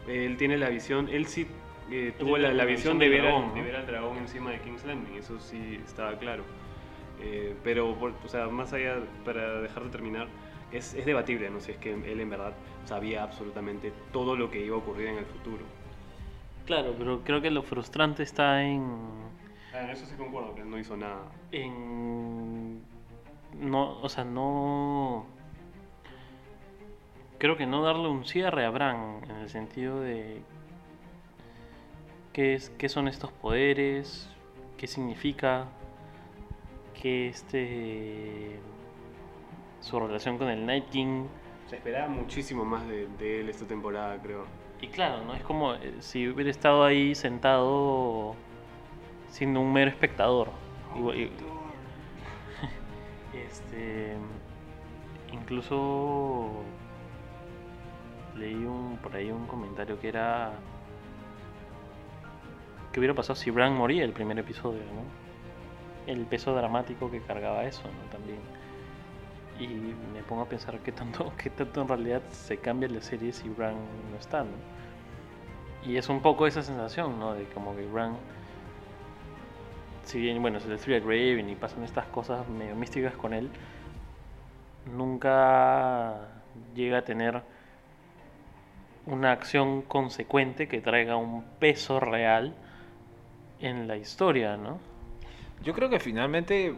Él tiene la visión, él sí eh, tuvo la, la visión de ver, al- dragón, de ¿no? ver al dragón encima de King's Landing, eso sí estaba claro. Eh, pero, por- o sea, más allá, para dejar de terminar, es, es debatible, ¿no? Si es que él en verdad sabía absolutamente todo lo que iba a ocurrir en el futuro. claro, pero creo que lo frustrante está en, Ah, en eso sí concuerdo, que él no hizo nada. en no, o sea, no creo que no darle un cierre a Bran en el sentido de qué es qué son estos poderes, qué significa que este su relación con el Night King Se esperaba muchísimo más de, de él esta temporada, creo. y claro, no es como eh, si hubiera estado ahí sentado siendo un mero espectador. Igual- y- Este, incluso leí un, por ahí un comentario que era que hubiera pasado si Bran moría el primer episodio, ¿no? El peso dramático que cargaba eso, ¿no? También. Y me pongo a pensar qué tanto, qué tanto en realidad se cambia la serie si Bran no está, ¿no? Y es un poco esa sensación, ¿no? De como que Bran si bien, bueno, es el Three Raven y pasan estas cosas medio místicas con él, nunca llega a tener una acción consecuente que traiga un peso real en la historia, ¿no? Yo creo que finalmente,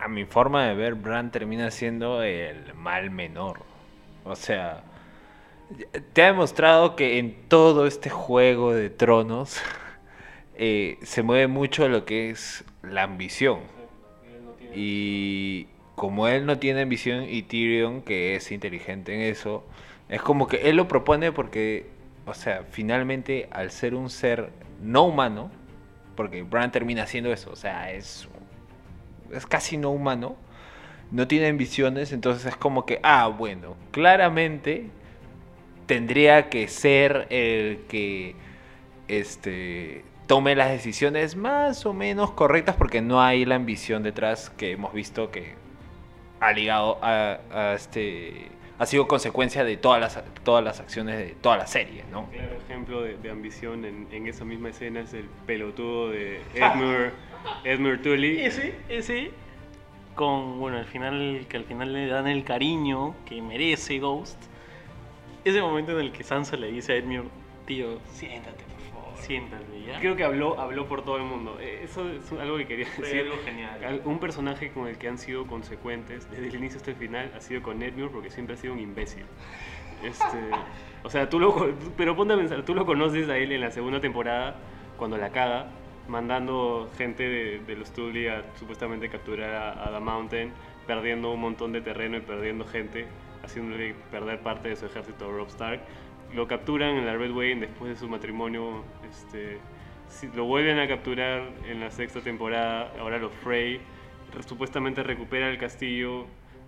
a mi forma de ver, Bran termina siendo el mal menor. O sea, te ha demostrado que en todo este juego de tronos eh, se mueve mucho lo que es la ambición. Y como él no tiene ambición y Tyrion, que es inteligente en eso, es como que él lo propone porque, o sea, finalmente al ser un ser no humano, porque Bran termina siendo eso, o sea, es, es casi no humano, no tiene ambiciones, entonces es como que, ah, bueno, claramente tendría que ser el que este tome las decisiones más o menos correctas porque no hay la ambición detrás que hemos visto que ha ligado a, a este ha sido consecuencia de todas las todas las acciones de toda la serie, ¿no? Claro ejemplo de, de ambición en, en esa misma escena es el pelotudo de Edmure, Edmure Tully. Ese, ese, con, bueno, al final, que al final le dan el cariño que merece Ghost. Ese momento en el que Sansa le dice a Edmure, tío, siéntate, siéntate, ¿ya? Creo que habló, habló por todo el mundo. Eh, Eso es algo que quería Fue decir. algo genial. Al- Un personaje con el que han sido consecuentes desde el inicio hasta el final ha sido con Edmure porque siempre ha sido un imbécil. Este, o sea, tú lo, pero ponte a pensar, tú lo conoces a él en la segunda temporada cuando la caga, mandando gente de, de los Tully a supuestamente capturar a, a The Mountain, perdiendo un montón de terreno y perdiendo gente, haciéndole perder parte de su ejército a Rob Stark. Lo capturan en la Red Wedding después de su matrimonio. Este, lo vuelven a capturar en la sexta temporada. Ahora los Frey re- supuestamente recupera el castillo,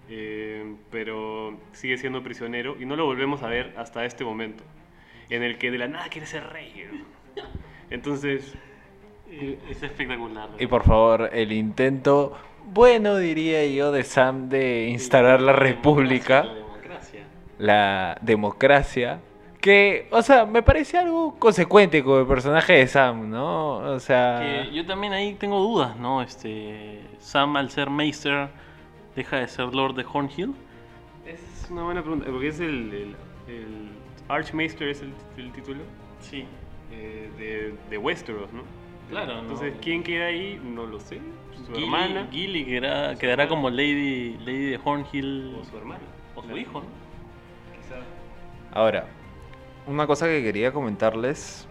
eh, pero sigue siendo prisionero y no lo volvemos a ver hasta este momento, en el que de la nada quiere ser rey. ¿no? Entonces, Eh, Es espectacular. Y por favor, el intento bueno diría yo de Sam de instalar la república, La democracia. la democracia, que, o sea, me parece algo consecuente con el personaje de Sam, ¿no? O sea, Que yo también ahí tengo dudas, ¿no? Este, Sam al ser Meister deja de ser Lord de Hornhill. es una buena pregunta, porque es el, el, el Archmaester, es el, el título Sí. eh, de, de Westeros, ¿no? Claro, no. Entonces, ¿quién queda ahí? No lo sé. Su Gilly, hermana. Gilly quedará, Su quedará como Lady, Lady de Hornhill. O su hermana. O su Claro. hijo, ¿no? Quizá. Ahora, una cosa que quería comentarles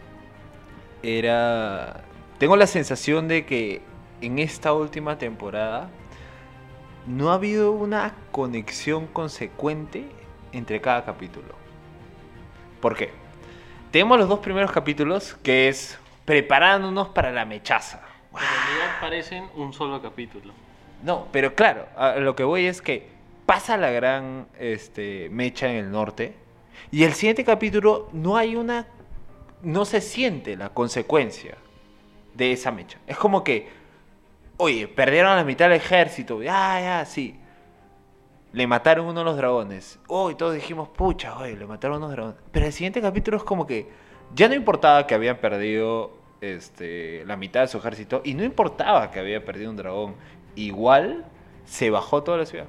era... Tengo la sensación de que en esta última temporada no ha habido una conexión consecuente entre cada capítulo. ¿Por qué? Tenemos los dos primeros capítulos que es preparándonos para la mechaza. En realidad parecen un solo capítulo. No, pero claro, a lo que voy es que pasa la gran este, mecha en el norte y el siguiente capítulo no hay una... no se siente la consecuencia de esa mecha. Es como que, oye, perdieron la mitad del ejército, ya, ya, sí. Le mataron uno de los dragones. Oh, todos dijimos, pucha, oye, le mataron unos dragones. Pero el siguiente capítulo es como que ya no importaba que habían perdido este, la mitad de su ejército y no importaba que había perdido un dragón. Igual se bajó toda la ciudad.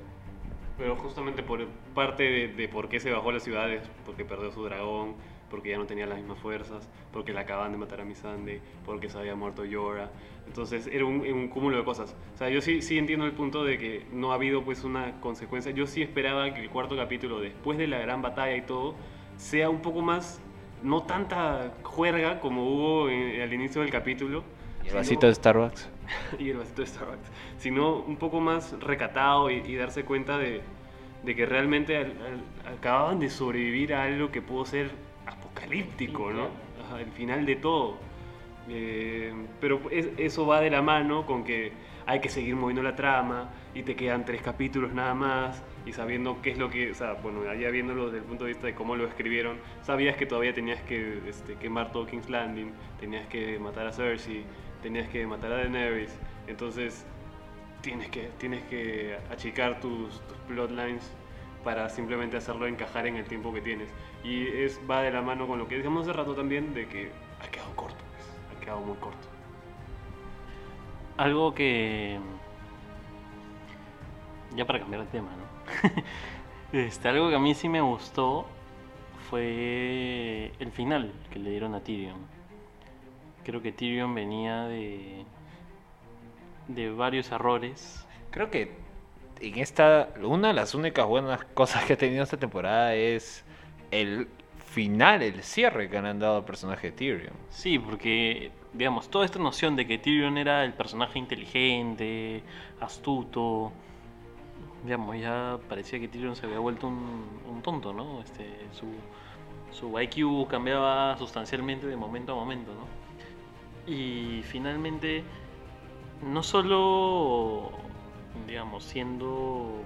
Pero justamente por parte de, de por qué se bajó la ciudad es porque perdió su dragón, porque ya no tenía las mismas fuerzas, porque le acaban de matar a Missandei, porque se había muerto Yora. Entonces era un, un cúmulo de cosas. O sea, yo sí, sí entiendo el punto de que no ha habido pues una consecuencia. Yo sí esperaba que el cuarto capítulo, después de la gran batalla y todo, sea un poco más, no tanta juerga como hubo en- al inicio del capítulo. Y el vasito de Starbucks. y el vasito de Starbucks, sino un poco más recatado y, y darse cuenta de, de que realmente al- al- acababan de sobrevivir a algo que pudo ser apocalíptico, ¿no? Ajá, el final de todo. Eh, pero es- eso va de la mano con que hay que seguir moviendo la trama y te quedan tres capítulos nada más y sabiendo qué es lo que, o sea, bueno, ya viéndolo desde el punto de vista de cómo lo escribieron, sabías que todavía tenías que este, quemar todo King's Landing, tenías que matar a Cersei, tenías que matar a Daenerys, entonces tienes que, tienes que achicar tus, tus plotlines para simplemente hacerlo encajar en el tiempo que tienes. Y es, va de la mano con lo que decíamos hace rato también, de que ha quedado corto, pues, ha quedado muy corto. Algo que. Ya para cambiar de tema, ¿no? este, algo que a mí sí me gustó fue el final que le dieron a Tyrion. Creo que Tyrion venía de. De varios errores. Creo que en esta, una de las únicas buenas cosas que ha tenido esta temporada es el final, el cierre que le han dado al personaje de Tyrion. Sí, porque, digamos, toda esta noción de que Tyrion era el personaje inteligente, astuto, digamos, ya parecía que Tyrion se había vuelto un, un tonto, ¿no? Este, su, su IQ cambiaba sustancialmente de momento a momento, ¿no? Y finalmente, no solo, digamos, siendo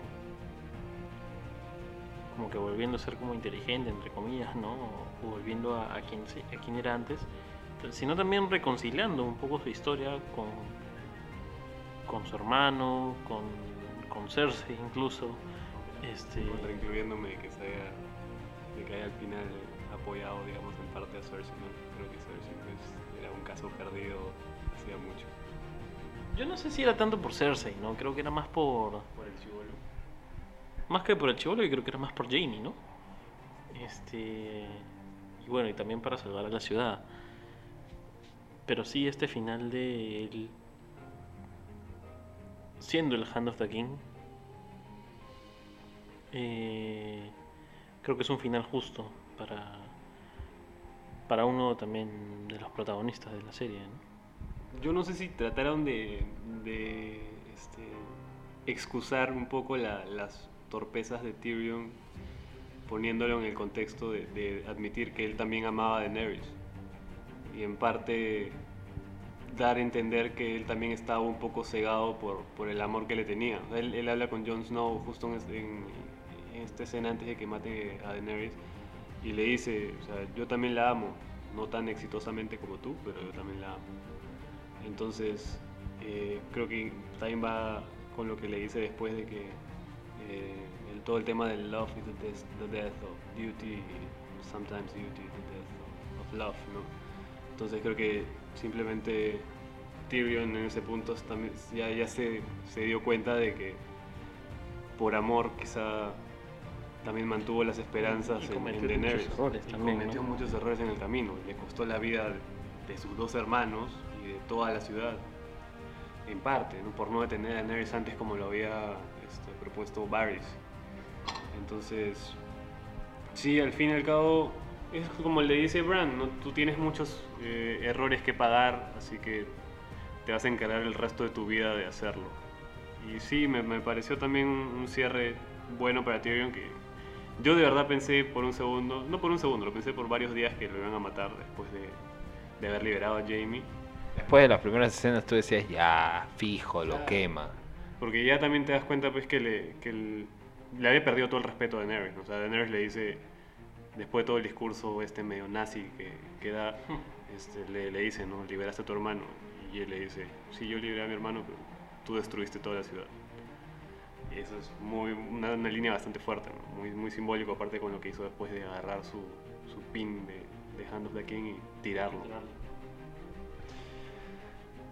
como que volviendo a ser como inteligente, entre comillas, ¿no? Volviendo a, a quien, a quien era antes, sino también reconciliando un poco su historia con, con su hermano, con, con Cersei incluso. Este, Contra incluyéndome que se haya, de que haya al final apoyado, digamos, en parte a Cersei, ¿no? Creo que Cersei pues, era un caso perdido hacía mucho. Yo no sé si era tanto por Cersei, ¿no? Creo que era más por... Por el chivolo. Más que por el chivolo, yo creo que era más por Jamie, ¿no? Este. Y bueno, y también para salvar a la ciudad. Pero sí, este final de él. Siendo el Hand of the King. eh, creo que es un final justo para. Para uno también de los protagonistas de la serie, ¿no? Yo no sé si trataron de, este, excusar un poco la- las torpezas de Tyrion poniéndolo en el contexto de, admitir que él también amaba a Daenerys y en parte dar a entender que él también estaba un poco cegado por, el amor que le tenía. Él, habla con Jon Snow justo en esta escena antes de que mate a Daenerys y le dice, o sea, yo también la amo, no tan exitosamente como tú, pero yo también la amo. Entonces, eh, creo que también va con lo que le dice después de que eh, el, todo el tema del love is the, death- the death of duty, y sometimes duty is the death of, of love, ¿no? Entonces creo que simplemente Tyrion en ese punto también ya, ya se, se dio cuenta de que por amor quizá también mantuvo las esperanzas Y en, en cometió muchos Daenerys. errores Y también, cometió ¿no? muchos errores en el camino. Le costó la vida de sus dos hermanos de toda la ciudad. En parte, por no detener a Daenerys antes como lo había este, propuesto Varys. Entonces, sí, al fin y al cabo, es como le dice Bran, tú tienes muchos eh, errores que pagar, así que te vas a encargar el resto de tu vida de hacerlo. Y sí, me, pareció también un, un cierre bueno para Tyrion que Yo de verdad pensé por un segundo, no por un segundo, lo pensé por varios días que lo iban a matar después de, de haber liberado a Jamie. Después de las primeras escenas tú decías, ya, fijo, lo quema. Porque ya también te das cuenta pues que le, que el- le había perdido todo el respeto a Daenerys. ¿no? O sea, Daenerys le dice, después de todo el discurso este medio nazi que, que da, este, le, le dice, ¿no? Liberaste a tu hermano. Y él le dice, sí, yo liberé a mi hermano, pero tú destruiste toda la ciudad. Y eso es muy, una, una línea bastante fuerte, ¿no? muy, muy simbólico, aparte con lo que hizo después de agarrar su, su pin de, de Hand of the King y tirarlo.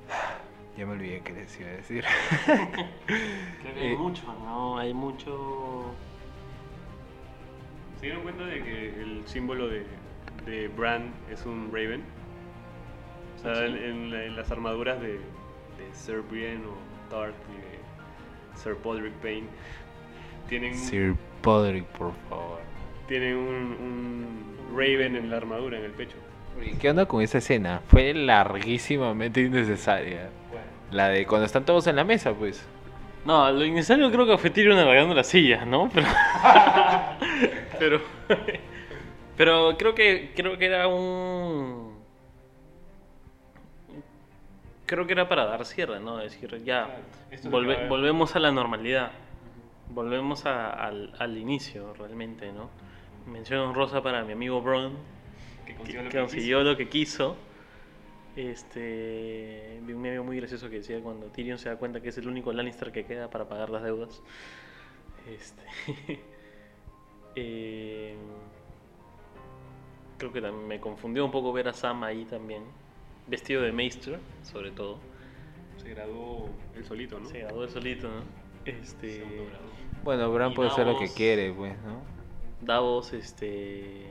Ya me olvidé qué les iba a decir. Creo que hay Eh, mucho, ¿no? Hay mucho... ¿Se dieron cuenta de que el símbolo de, de Bran es un Raven? O sea, Sí. en, en la- en las armaduras de, de Sir Brienne o Tarth y de Sir Podrick Payne tienen, Sir Podrick, por favor. tienen un, un Raven en la armadura, en el pecho. ¿Qué onda con esa escena? Fue larguísimamente innecesaria. La de cuando están todos en la mesa, pues. No, lo innecesario creo que fue Tyrion alargando las sillas, ¿no? Pero... pero... pero creo que creo que era un... Creo que era para dar cierre, ¿no? Decir, ya, Claro, volve- volvemos a la normalidad. Volvemos a- al, al inicio, realmente, ¿no? Mención rosa para mi amigo Bron, Que que consiguió lo que que consiguió lo que quiso. Este, vi un meme muy gracioso que decía cuando Tyrion se da cuenta que es el único Lannister que queda para pagar las deudas. Este, eh, creo que también me confundió un poco ver a Sam ahí también, vestido de Maester, sobre todo. Se graduó él solito, ¿no? Se graduó él solito, ¿no? Este, Segundo grado. Bueno, Bran puede hacer lo que quiere, pues, ¿no? Davos, este.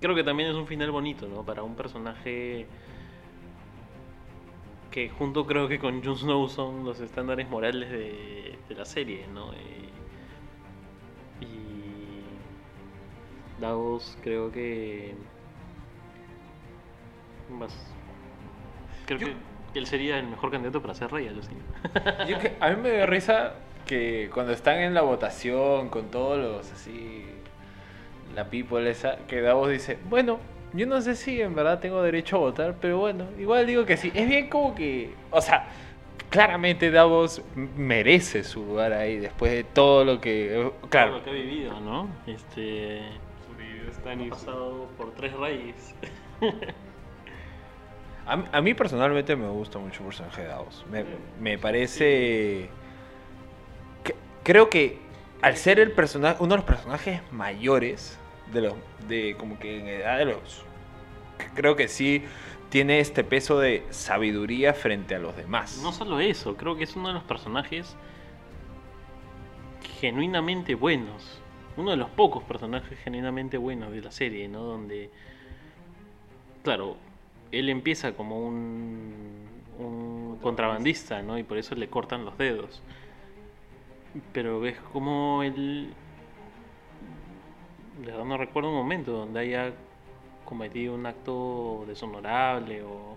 Creo que también es un final bonito, ¿no? Para un personaje que junto creo que con Jon Snow son los estándares morales de, de la serie, ¿no? Eh, y Davos creo que más creo Yo- que él sería el mejor candidato para ser rey, que- a mí me dio risa que cuando están en la votación con todos los así la people esa que Davos dice, bueno, yo no sé si en verdad tengo derecho a votar, pero bueno, igual digo que sí. Es bien como que, o sea, claramente Davos merece su lugar ahí después de todo lo que, eh, Todo claro, lo que ha vivido, ¿no? Este ha pasado por tres reyes. A, mí- a mí personalmente me gusta mucho el personaje de Davos. Me, me parece. que- creo que al ser el personaje, uno de los personajes mayores de los. de como que en edad de los. Creo que sí tiene este peso de sabiduría frente a los demás. No solo eso, creo que es uno de los personajes genuinamente buenos. Uno de los pocos personajes genuinamente buenos de la serie, ¿no? Donde, claro, él empieza como un, un contrabandista, ¿no? Y por eso le cortan los dedos. Pero ves como él... No recuerdo un momento donde haya cometido un acto deshonorable o,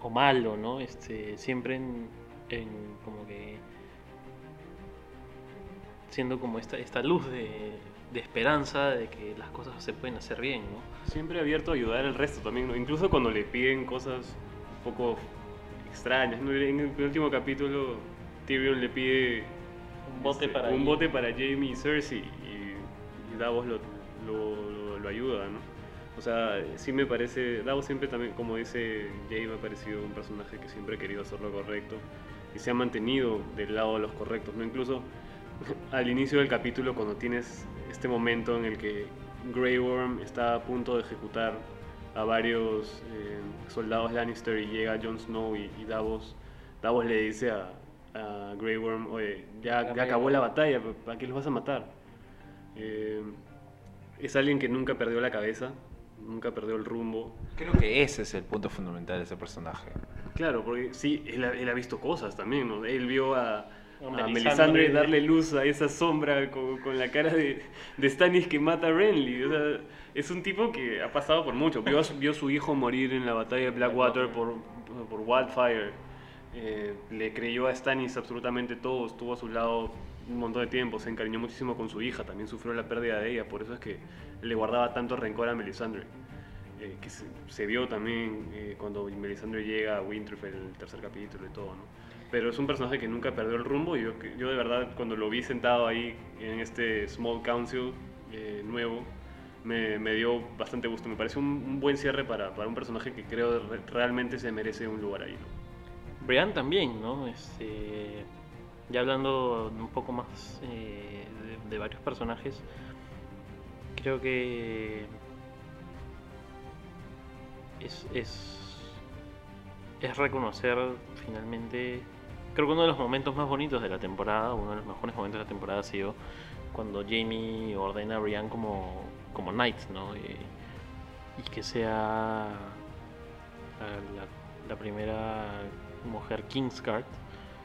o malo, ¿no? Este, siempre en, en como que siendo como esta, esta luz de, de esperanza de que las cosas se pueden hacer bien, ¿no? Siempre abierto a ayudar al resto también, ¿no? Incluso cuando le piden cosas un poco extrañas. En el último capítulo, Tyrion le pide Un bote este, para un ir. bote para Jamie y Cersei y, y Davos lo, lo, lo- lo ayuda, ¿no? O sea, sí me parece, Davos siempre también, como dice Jay, me ha parecido un personaje que siempre ha querido hacer lo correcto y se ha mantenido del lado de los correctos, ¿no? Incluso al inicio del capítulo, cuando tienes este momento en el que Grey Worm está a punto de ejecutar a varios eh, soldados Lannister y llega Jon Snow y, y Davos, Davos le dice a, a Grey Worm, oye, ya, ya acabó la batalla, ¿para qué los vas a matar? Eh, es alguien que nunca perdió la cabeza, nunca perdió el rumbo. Creo que ese es el punto fundamental de ese personaje. Claro, porque sí, él ha, él ha visto cosas también, ¿no? Él vio a, a Melisandre. Darle luz a esa sombra con, con la cara de, de Stannis que mata a Renly. O sea, es un tipo que ha pasado por mucho. Vio a, su- vio a su hijo morir en la batalla de Blackwater por, por Wildfire. Eh, le creyó a Stannis absolutamente todo, estuvo a su lado un montón de tiempo, se encariñó muchísimo con su hija, también sufrió la pérdida de ella, por eso es que le guardaba tanto rencor a Melisandre. eh, que se, vio también eh, cuando Melisandre llega a Winterfell en el tercer capítulo y todo. Pero es un personaje que nunca perdió el rumbo y yo, yo de verdad cuando lo vi sentado ahí en este Small Council nuevo, me, dio bastante gusto. Me parece un, buen cierre para, un personaje que creo re- realmente se merece un lugar ahí. Brian también, ¿no? Este, ya hablando un poco más eh, de, varios personajes, creo que es, es, es reconocer finalmente, creo que uno de los momentos más bonitos de la temporada, uno de los mejores momentos de la temporada ha sido cuando Jamie ordena a Brian como, como Knight, ¿no? Y, y que sea la- la primera mujer Kingsguard.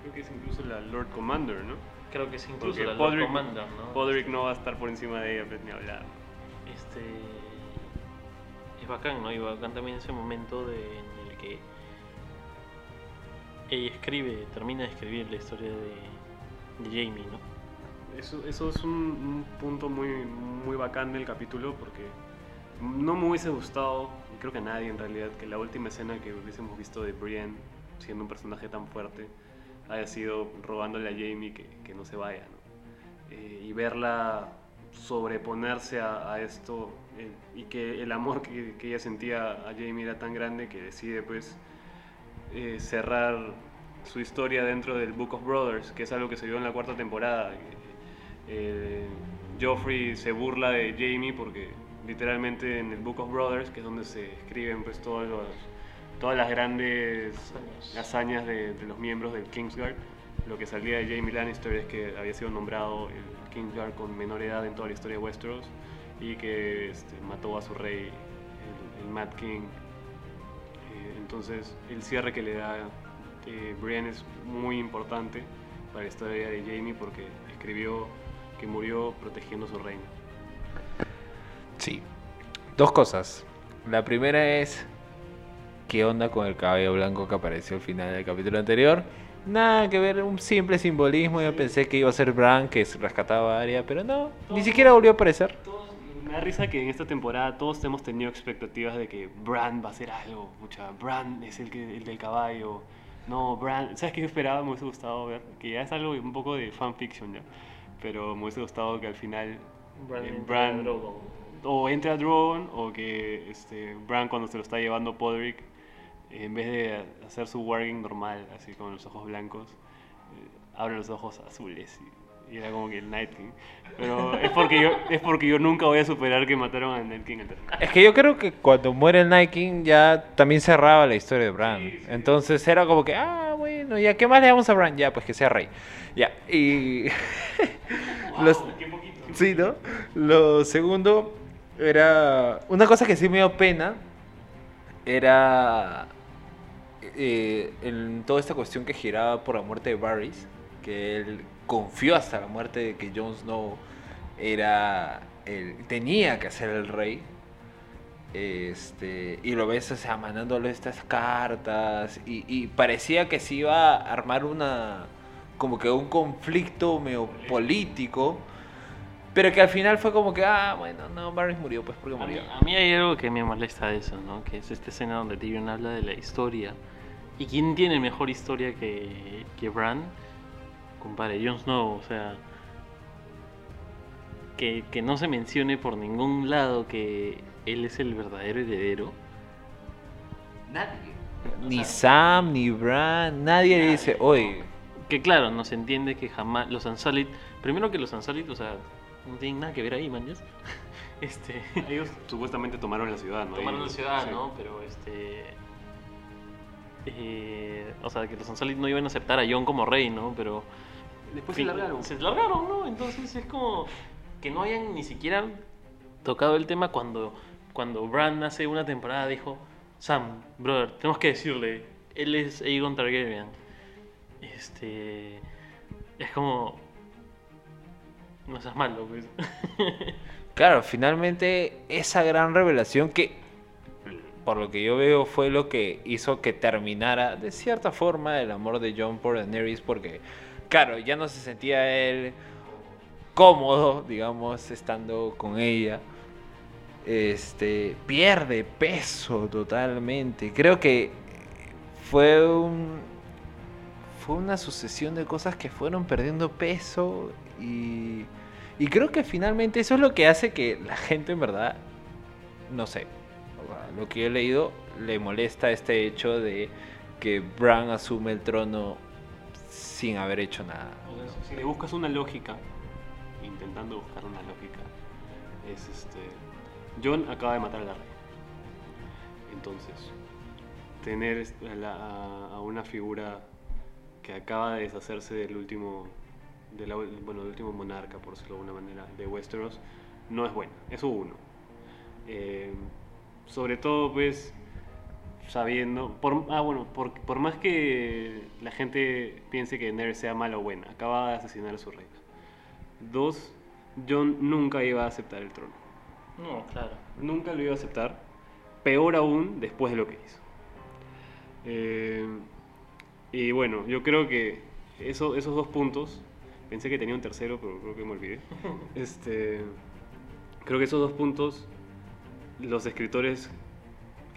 Creo que es incluso la Lord Commander, ¿no? Creo que es Porque la Lord Podrick, Commander, ¿no? Podrick no va a estar por encima de ella, pues, ni hablar. Este es bacán, ¿no? Y bacán también ese momento de, en el que ella escribe, termina de escribir la historia de, de Jamie, ¿no? Eso, eso es un, un punto muy, muy bacán del capítulo porque no me hubiese gustado, y creo que a nadie en realidad, que la última escena que hubiésemos visto de Brienne siendo un personaje tan fuerte haya sido robándole a Jamie que, que no se vaya. Eh, y verla sobreponerse a, esto eh, y que el amor que, que ella sentía a Jamie era tan grande que decide pues eh, cerrar su historia dentro del Book of Brothers, que es algo que se vio en la cuarta temporada. Joffrey se burla de Jamie porque literalmente en el Book of Brothers, que es donde se escriben pues todos los, todas las grandes Hazañas. de, de los miembros del Kingsguard, lo que salía de Jamie Lannister es que había sido nombrado el Kingsguard con menor edad en toda la historia de Westeros y que este, mató a su rey, el, el Mad King. Eh, entonces, el cierre que le da eh, Brienne es muy importante para la historia de Jamie porque escribió que murió protegiendo su reino. Sí. Dos cosas. La primera es. ¿Qué onda con el cabello blanco que apareció al final del capítulo anterior? Nada que ver, un simple simbolismo. Yo pensé que iba a ser Bran que rescataba a Arya, pero no, ni siquiera volvió a aparecer. Todos- me da risa que en esta temporada todos hemos tenido expectativas de que Bran va a hacer algo. Mucha, Bran es el, que, el del caballo. No, Bran. ¿Sabes qué yo esperaba? Me hubiese gustado ver. Que ya es algo un poco de fanfiction ya. Pero me hubiese gustado que al final. Bran eh, entra Bran- o entre a Drogon o que este, Bran cuando se lo está llevando Podrick, en vez de hacer su warging normal, así con los ojos blancos, eh, abre los ojos azules y, y era como que el Night King. Pero es porque, yo, es porque yo nunca voy a superar que mataron al Night King. Es que yo creo que cuando muere el Night King ya también cerraba la historia de Bran. Sí, sí. Entonces era como que, ah, bueno, ya, ¿qué más le damos a Bran? Ya, pues que sea rey. Ya, y. los- Wow, qué poquito. Sí, ¿no? Lo segundo era. Una cosa que sí me dio pena era. Eh, en toda esta cuestión que giraba por la muerte de Varys, que él confió hasta la muerte de que Jon Snow era. El, tenía que ser el rey. Este, y lo ves, o sea, mandándole estas cartas. Y, y parecía que se iba a armar una. como que un conflicto medio político. Pero que al final fue como que, ah, bueno, no, Varys murió, pues porque A mí, murió. a mí hay algo que me molesta de eso, ¿no? Que es esta escena donde Tyrion habla de la historia. ¿Y quién tiene mejor historia que, que Bran? Compadre, Jon Snow, o sea... Que, que no se mencione por ningún lado que él es el verdadero heredero. Nadie. Ni Sam, ni Bran, nadie le dice, oye, Que claro, no se entiende que jamás los Unsullied... Primero que los Unsullied, o sea, no tienen nada que ver ahí, man. Este... Ellos supuestamente tomaron la ciudad, ¿no? Tomaron la ciudad, sí. ¿no? Pero este. Eh, o sea, que los Unsullied no iban a aceptar a Jon como rey, ¿no? Pero. Después fin- se largaron. Se largaron, ¿no? Entonces es como que no hayan ni siquiera tocado el tema cuando, cuando Bran hace una temporada dijo: Sam, brother, tenemos que decirle, él es Aegon Targaryen. Este. Es como. No seas malo, pues. claro, finalmente esa gran revelación que por lo que yo veo, fue lo que hizo que terminara de cierta forma el amor de John por Daenerys, porque, claro, ya no se sentía él cómodo, digamos, estando con ella. Este, pierde peso totalmente. Creo que fue un fue una sucesión de cosas que fueron perdiendo peso y y creo que finalmente eso es lo que hace que la gente en verdad no sé, lo que he leído le molesta este hecho de que Bran asume el trono sin haber hecho nada. Si le buscas una lógica, intentando buscar una lógica, es este. John acaba de matar a la reina. Entonces, tener a, una figura que acaba de deshacerse del último, bueno, del último monarca, por decirlo de alguna manera, de Westeros, no es bueno. Eso uno. Eh, sobre todo, pues, sabiendo, por, ah, bueno, por, por más que la gente piense que Daenerys sea mala o buena, acaba de asesinar a su reina. Dos, John nunca iba a aceptar el trono. No, claro. Nunca lo iba a aceptar. Peor aún después de lo que hizo. Eh, y bueno, yo creo que eso, esos dos puntos, pensé que tenía un tercero, pero creo que me olvidé. Este, creo que esos dos puntos los escritores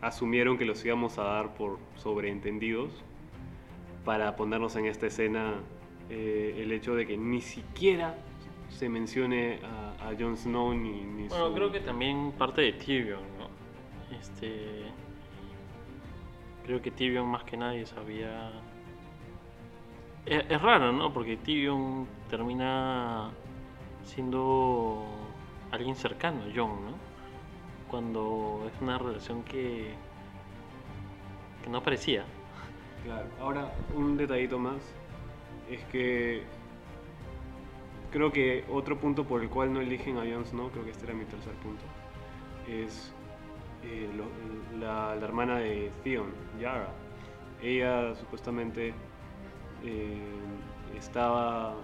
asumieron que los íbamos a dar por sobreentendidos para ponernos en esta escena eh, el hecho de que ni siquiera se mencione a, a Jon Snow ni, ni Bueno, su- creo que también parte de Tyrion, ¿no? Este. Creo que Tyrion más que nadie sabía. Es, es raro, ¿no? Porque Tyrion termina siendo alguien cercano a Jon, ¿no? Cuando es una relación que. que no parecía. Claro. Ahora, un detallito más es que creo que otro punto por el cual no eligen a Jon Snow, creo que este era mi tercer punto, es eh, lo- la, la hermana de Theon, Yara. Ella supuestamente eh, estaba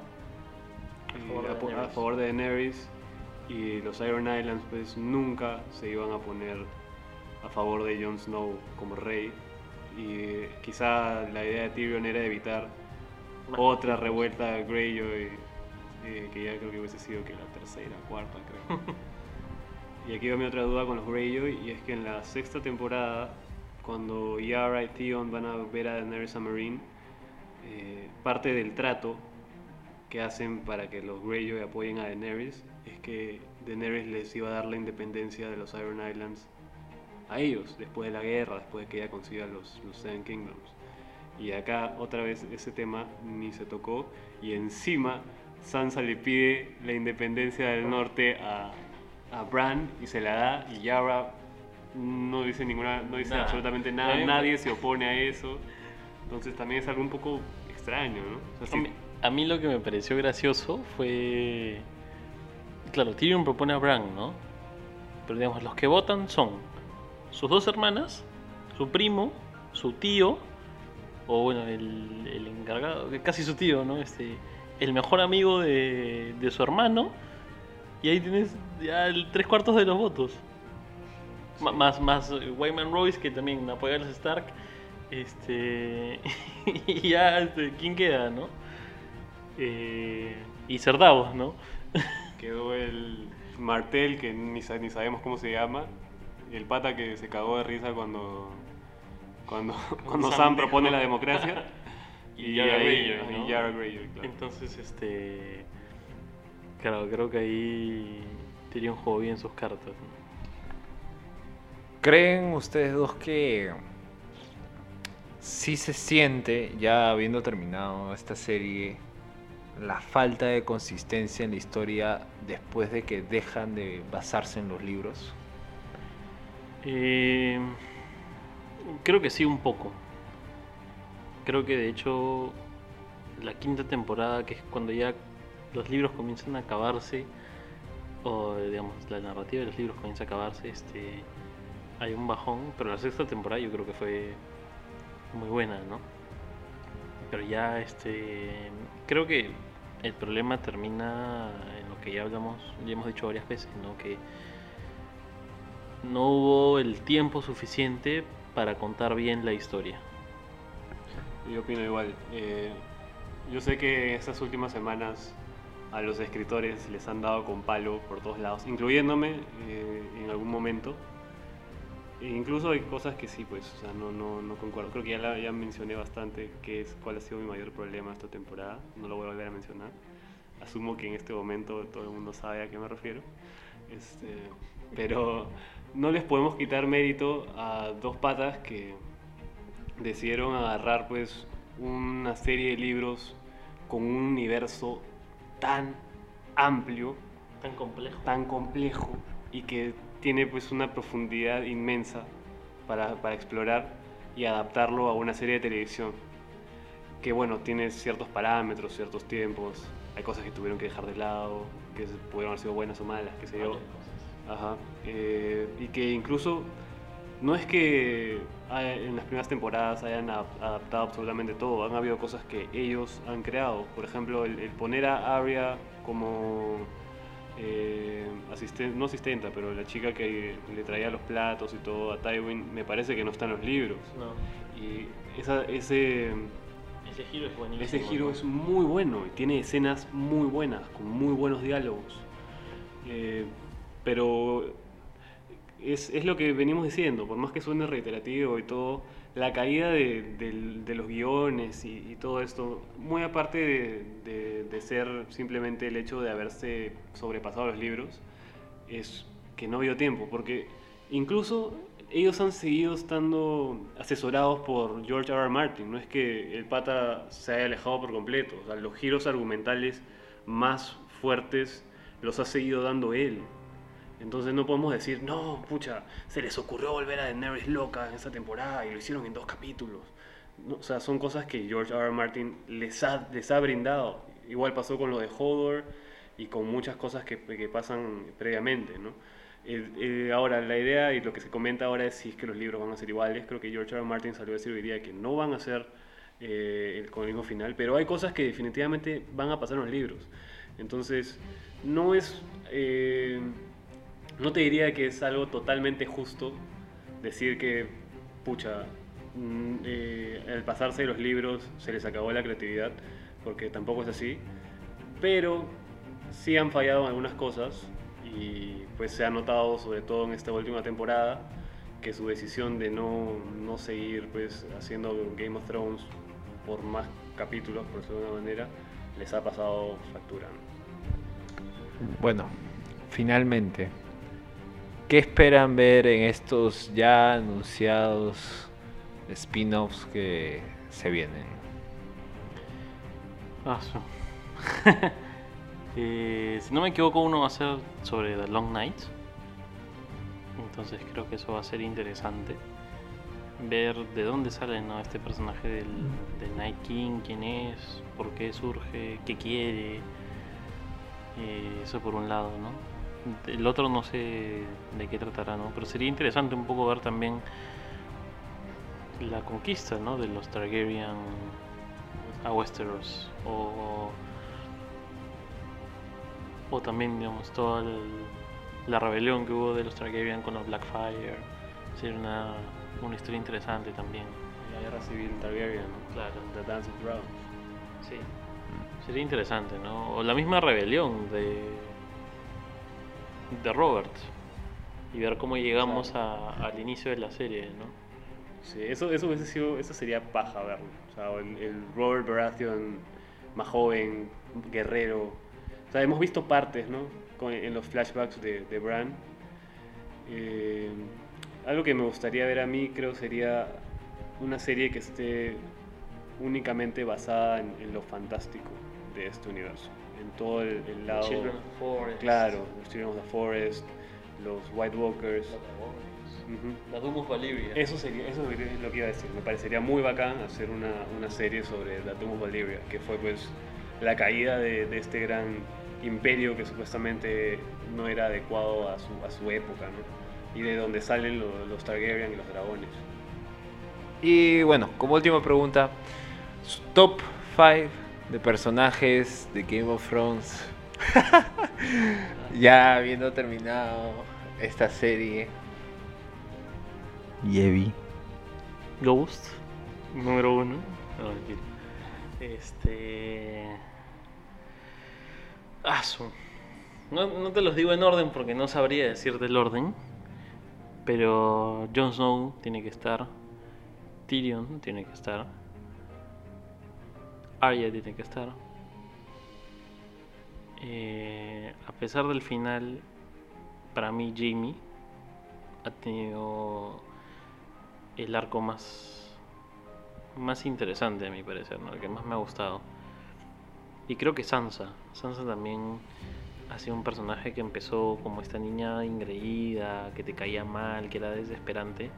eh, favor a, a favor de Daenerys y los Iron Islands pues nunca se iban a poner a favor de Jon Snow como rey y quizá la idea de Tyrion era evitar otra revuelta de Greyjoy eh, que ya creo que hubiese sido que la tercera, cuarta creo. y aquí va mi otra duda con los Greyjoy y es que en la sexta temporada cuando Yara y Theon van a ver a Daenerys a Marine eh, parte del trato que hacen para que los Greyjoy apoyen a Daenerys es que Daenerys les iba a dar la independencia de los Iron Islands a ellos después de la guerra, después de que ella consiga los, los Seven Kingdoms. Y acá otra vez ese tema ni se tocó y encima Sansa le pide la independencia del norte a, a Bran y se la da y Yara no dice ninguna, no dice Nada. absolutamente nada, nadie se opone a eso. Entonces también es algo un poco extraño, ¿no? O sea, A sí- mí, a mí lo que me pareció gracioso fue. Claro, Tyrion propone a Bran, ¿no? Pero digamos, los que votan son sus dos hermanas, su primo, su tío, o bueno, el, el encargado, que casi su tío, ¿no? Este, el mejor amigo de, de su hermano, y ahí tienes ya el tres cuartos de los votos. Más, más eh, Wyman Royce, que también apoya a los Stark. Este. y ya, este, ¿quién queda, no? Eh, y Cerdavos, ¿no? Quedó el Martel, que ni, ni sabemos cómo se llama. El pata que se cagó de risa cuando, cuando, cuando Sam propone la democracia. Y Yara ahí- Greyjoy, y ¿no? Yara claro. Entonces, este. Claro, creo que ahí Tyrion jugó bien sus cartas. ¿Creen ustedes dos que sí se siente, ya habiendo terminado esta serie, la falta de consistencia en la historia después de que dejan de basarse en los libros? Eh, creo que sí, un poco. Creo que de hecho la quinta temporada, que es cuando ya los libros comienzan a acabarse, o digamos la narrativa de los libros comienza a acabarse, este, hay un bajón, pero la sexta temporada yo creo que fue muy buena, ¿no? Pero ya este, creo que el problema termina en lo que ya hablamos, ya hemos dicho varias veces, ¿no? Que no hubo el tiempo suficiente para contar bien la historia. Yo opino igual. Eh, yo sé que estas últimas semanas a los escritores les han dado con palo por todos lados, incluyéndome eh, en algún momento. E incluso hay cosas que sí, pues, o sea, no, no, no concuerdo. Creo que ya, la, ya mencioné bastante qué es, cuál ha sido mi mayor problema esta temporada. No lo voy a volver a mencionar. Asumo que en este momento todo el mundo sabe a qué me refiero. Este, pero no les podemos quitar mérito a dos patas que decidieron agarrar pues una serie de libros con un universo tan amplio, Tan complejo. tan complejo y que tiene pues una profundidad inmensa para, para explorar y adaptarlo a una serie de televisión que bueno, tiene ciertos parámetros, ciertos tiempos, hay cosas que tuvieron que dejar de lado, que pudieron haber sido buenas o malas, qué sé yo. Ajá. eh, y que incluso no es que en las primeras temporadas hayan adaptado absolutamente todo, han habido cosas que ellos han creado. Por ejemplo, el, el poner a Arya como eh, asisten- no asistenta, pero la chica que le traía los platos y todo a Tywin, me parece que no está en los libros. No, Y esa, ese, ese giro es buenísimo. ese giro es muy bueno y tiene escenas muy buenas, con muy buenos diálogos. Eh, pero es, es lo que venimos diciendo, por más que suene reiterativo y todo, la caída de, los guiones y, todo esto, muy aparte de, ser simplemente el hecho de haberse sobrepasado los libros, es que no dio tiempo, porque incluso ellos han seguido estando asesorados por George R. R. Martin, no es que el pata se haya alejado por completo, los giros argumentales más fuertes los ha seguido dando él. Entonces no podemos decir, no, pucha, se les ocurrió volver a Daenerys loca en esta temporada y lo hicieron en dos capítulos. No, o sea, son cosas que George R. R. Martin les ha, les ha brindado. Igual pasó con lo de Hodor y con muchas cosas que, que pasan previamente, ¿no? Eh, eh, ahora, la idea y lo que se comenta ahora es si es que los libros van a ser iguales. Creo que George R. R. Martin salió a decir hoy día que no van a ser eh, el- con el mismo final, pero hay cosas que definitivamente van a pasar en los libros. Entonces, no es... no te diría que es algo totalmente justo decir que, pucha, mm, eh, al pasarse de los libros se les acabó la creatividad, porque tampoco es así. Pero sí han fallado en algunas cosas y pues se ha notado, sobre todo en esta última temporada, que su decisión de no, no seguir pues haciendo Game of Thrones por más capítulos, por decirlo de alguna manera, les ha pasado factura. ¿no? Bueno, finalmente, ¿qué esperan ver en estos ya anunciados spin-offs que se vienen? Eh, si no me equivoco, uno va a ser sobre The Long Night. Entonces creo que eso va a ser interesante. Ver de dónde sale ¿no? este personaje del, del Night King, quién es, por qué surge, qué quiere. Eh, eso por un lado, ¿no? El otro no sé de qué tratará, ¿no? Pero sería interesante un poco ver también la conquista, ¿no? De los Targaryen a Westeros o o también digamos toda el- la rebelión que hubo de los Targaryen con los Blackfire sería una, una historia interesante también La guerra civil Targaryen, ¿no? claro The Dance of Dragons. sí sería interesante no o la misma rebelión de de Robert y ver cómo llegamos a- al inicio de la serie no Sí, eso, eso, hubiese sido, eso sería paja verlo. O sea, el, el Robert Baratheon más joven, guerrero. O sea, hemos visto partes, ¿no? Con- en los flashbacks de, de Bran. Eh, algo que me gustaría ver a mí, creo, sería una serie que esté únicamente basada en, en lo fantástico de este universo. En todo el, el lado... Children of the Forest Claro, los Children of the Forest, los White Walkers. La Doom of Valyria Eso sería, eso es lo que iba a decir. Me parecería muy bacán hacer una, una serie sobre la Doom of Valyria, que fue pues la caída de, de este gran imperio que supuestamente no era adecuado a su, a su época, ¿no? Y de donde salen lo- los Targaryen y los dragones. Y bueno, como última pregunta, top 5 de personajes de Game of Thrones. ya habiendo terminado esta serie, Yevi. Ghost, número uno. No. Este. Asu. No, no te los digo en orden porque no sabría decirte el orden. Pero Jon Snow tiene que estar. Tyrion tiene que estar. Arya tiene que estar. Eh, a pesar del final, para mí Jamie ha tenido el arco más más interesante a mi parecer, ¿no? el que más me ha gustado. Y creo que Sansa, Sansa también ha sido un personaje que empezó como esta niña ingreída, que te caía mal, que era desesperante,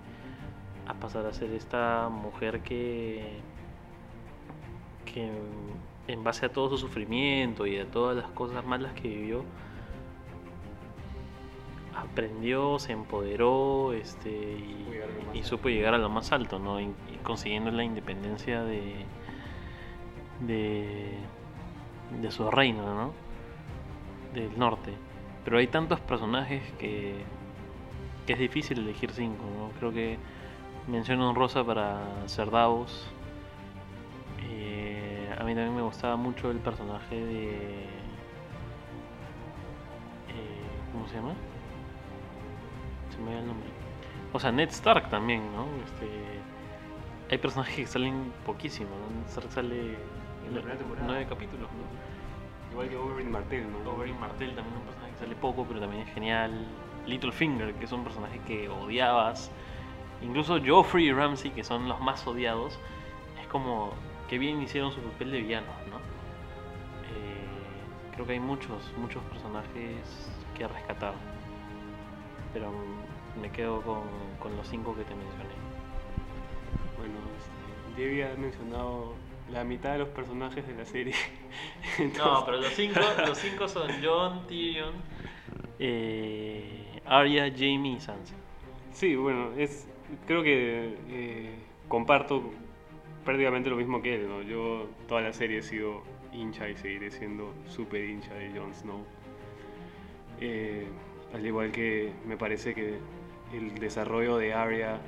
a pasar a ser esta mujer que que en base a todo su sufrimiento y a todas las cosas malas que vivió, aprendió, se empoderó este, y, Supo llegar a lo más y alto. supo llegar a lo más alto, ¿no? Y, y consiguiendo la independencia de, de, de su reino, ¿no? Del norte. Pero hay tantos personajes que, que es difícil elegir cinco, ¿no? Creo que menciono honrosa para ser Davos. Eh, a mí también me gustaba mucho el personaje de... eh, ¿Cómo se llama? Se me va el nombre. O sea, Ned Stark también, ¿no? Este, hay personajes que salen poquísimo, ¿no? Ned Stark sale En la primera temporada. nueve capítulos, ¿no? Igual que Oberyn Martell, ¿no? Oberyn Martell también un personaje que sale poco, pero también es genial. Littlefinger, que es un personaje que odiabas. Incluso Joffrey y Ramsay, que son los más odiados, es como que bien hicieron su papel de villanos, ¿no? Eh, creo que hay muchos, muchos personajes que rescatar. Pero me quedo con, con los cinco que te mencioné. Bueno, este, Debbie ha mencionado la mitad de los personajes de la serie. No, pero los cinco, los cinco son John, Tyrion, eh, Arya, Jamie y Sansa. Sí, bueno, es creo que eh, comparto prácticamente lo mismo que él, ¿no? Yo toda la serie he sido hincha y seguiré siendo súper hincha de Jon Snow. Eh, al igual que me parece que el desarrollo de Arya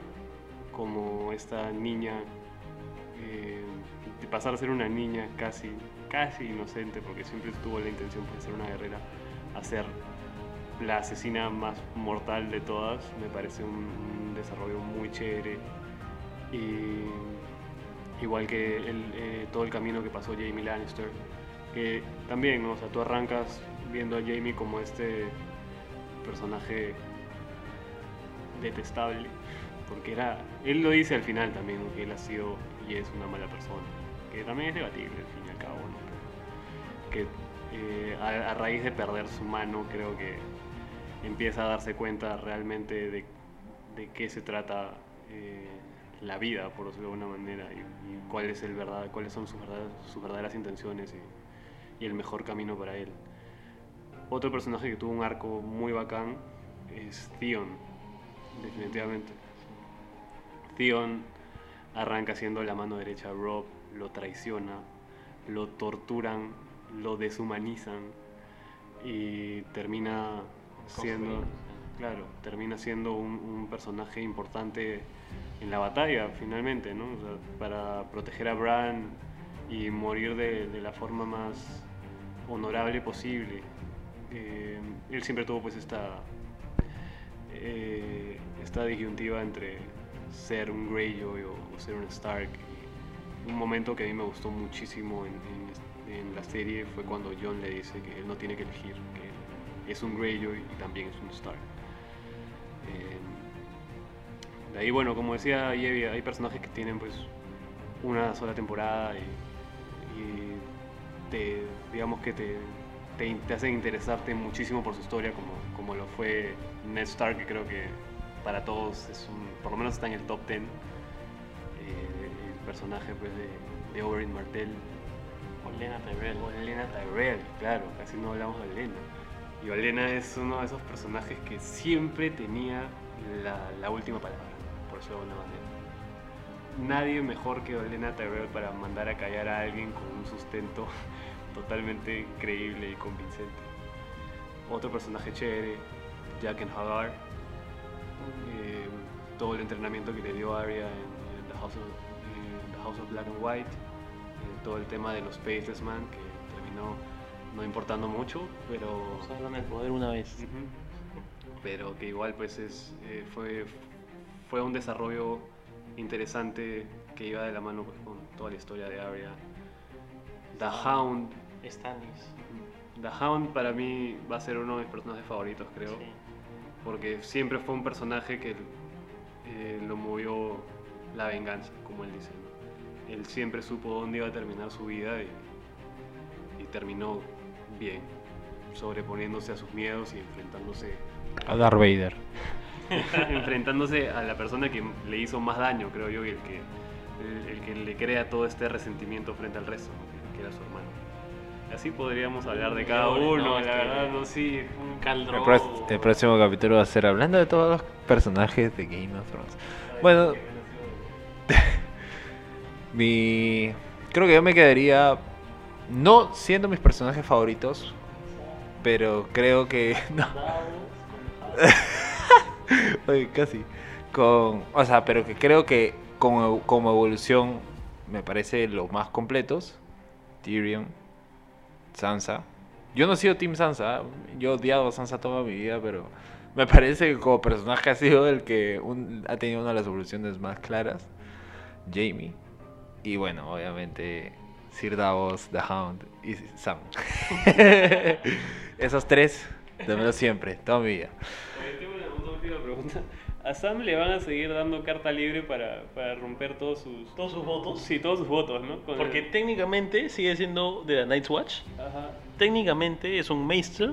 como esta niña, eh, de pasar a ser una niña casi, casi inocente, porque siempre tuvo la intención de ser una guerrera, a ser la asesina más mortal de todas, me parece un, un desarrollo muy chévere. Y igual que eh, todo el camino que pasó Jamie Lannister, que también, ¿no? O sea, tú arrancas viendo a Jamie como este personaje detestable, porque era, él lo dice al final también, que él ha sido y es una mala persona, que también es debatible al fin y al cabo, ¿no? Que eh, a, a raíz de perder su mano creo que empieza a darse cuenta realmente de, de qué se trata eh, la vida, por decirlo de alguna manera, y, y cuál es el verdad, cuáles son sus verdaderas, sus verdaderas intenciones y, y el mejor camino para él. Otro personaje que tuvo un arco muy bacán es Theon, definitivamente. Theon arranca siendo la mano derecha de Rob, lo traiciona, lo torturan, lo deshumanizan y termina siendo, claro, termina siendo un, un personaje importante en la batalla finalmente, ¿no? O sea, para proteger a Bran y morir de, de la forma más honorable posible. Eh, él siempre tuvo pues esta eh, esta disyuntiva entre ser un Greyjoy o, o ser un Stark. Y un momento que a mí me gustó muchísimo en, en- en la serie fue cuando John le dice que él no tiene que elegir, que es un Greyjoy y también es un Stark. Eh, de ahí, bueno, como decía Yevi, hay personajes que tienen pues una sola temporada y, y te, digamos que te, te, te hacen interesarte muchísimo por su historia, como, como lo fue Ned Stark, que creo que para todos es un, por lo menos está en el top 10. eh, el personaje pues, de, de Oberyn Martell. Olena Tyrell. Olena Tyrell, claro, casi no hablamos de Olena. Y Olena es uno de esos personajes que siempre tenía la, la última palabra, de alguna manera. Nadie mejor que Olena Tyrell para mandar a callar a alguien con un sustento totalmente creíble y convincente. Otro personaje chévere, Jaqen Hagar. Eh, todo el entrenamiento que le dio Arya en, en The, House of, en The House of Black and White, eh, todo el tema de los Faceless Man, que terminó no importando mucho, pero, Usaron el poder una vez. Ujú. pero que igual pues es, eh, fue, fue un desarrollo interesante que iba de la mano pues, con toda la historia de Arya. The Hound, Stannis. The Hound para mí va a ser uno de mis personajes favoritos, creo. Sí. Porque siempre fue un personaje que eh, lo movió la venganza, como él dice. ¿no? Él siempre supo dónde iba a terminar su vida y, y terminó bien, sobreponiéndose a sus miedos y enfrentándose, A Darth Vader. enfrentándose a la persona que le hizo más daño, creo yo, y el que, el, el que le crea todo este resentimiento frente al resto, ¿no? que, que era su hermano. Así podríamos hablar de cada No, uno, la que- verdad, no, sí. Un El, caldro. pro- el próximo capítulo va a ser hablando de todos los personajes de Game of Thrones. Bueno, mi. Creo que yo me quedaría. No siendo mis personajes favoritos. Pero creo que. No. Oye, casi. Con. O sea, pero que creo que como, como evolución me parece los más completos. Tyrion. Sansa. Yo no he sido Team Sansa. Yo he odiado a Sansa toda mi vida, pero me parece que como personaje ha sido el que un- ha tenido una de las evoluciones más claras. Jamie. Y bueno, obviamente Sir Davos, The Hound y Sam. Esos tres, dámelo siempre, toda mi vida. Oye, tengo una, una última pregunta. ¿A Sam le van a seguir dando carta libre para, para romper todos sus... Todos sus votos. Sí, todos sus votos, ¿no? Con Porque el- técnicamente sigue siendo de la Night's Watch. Ajá. Técnicamente es un Maester.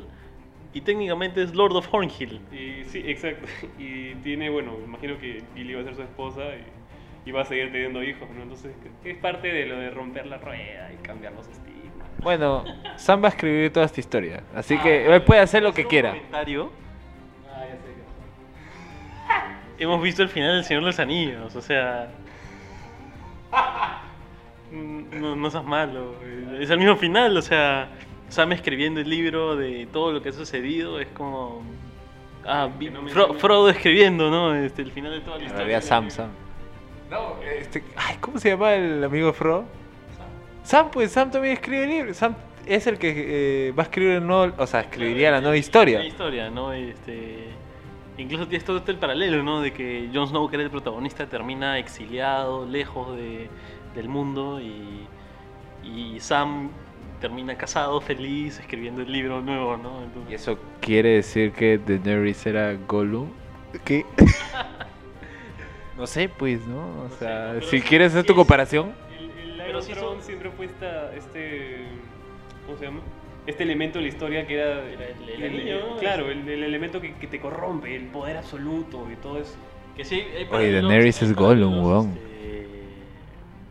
Y técnicamente es Lord of Hornhill. Y, sí, exacto. Y tiene, bueno, imagino que Gilly va a ser su esposa y, y va a seguir teniendo hijos, ¿no? Entonces, que es parte de lo de romper la rueda y cambiar los estigmas. Bueno, Sam va a escribir toda esta historia, así que él puede hacer lo que quiera. comentario. Hemos visto el final del Señor de los Anillos, o sea. mm, No, no seas malo. Es el mismo final, o sea. Sam escribiendo el libro de todo lo que ha sucedido es como. Ah, no Fro- Frodo escribiendo, ¿no? Este, el final de toda la historia. realidad Sam, Sam. No, este, ay, ¿cómo se llama el amigo Frodo? Sam, pues Sam también escribe libros. Sam es el que eh, va a escribir el nuevo, o sea, escribiría la nueva historia. La historia, ¿no? Este, incluso tienes todo este el paralelo, ¿no? De que Jon Snow, que era el protagonista, termina exiliado, lejos de, del mundo y, y Sam termina casado, feliz, escribiendo el libro nuevo, ¿no? Entonces- ¿Y eso quiere decir que Daenerys era Gollum? ¿Qué? no sé, pues, ¿no? O sea, si quieres hacer tu comparación. El, el Iron Throne siempre fue esta, este... ¿Cómo se llama? Este elemento de la historia que era... El- el anillo, ¿no? Claro, el, el elemento que, que te corrompe, el poder absoluto y todo eso. Que sí, hay Oye, Daenerys es Gollum, weón. este,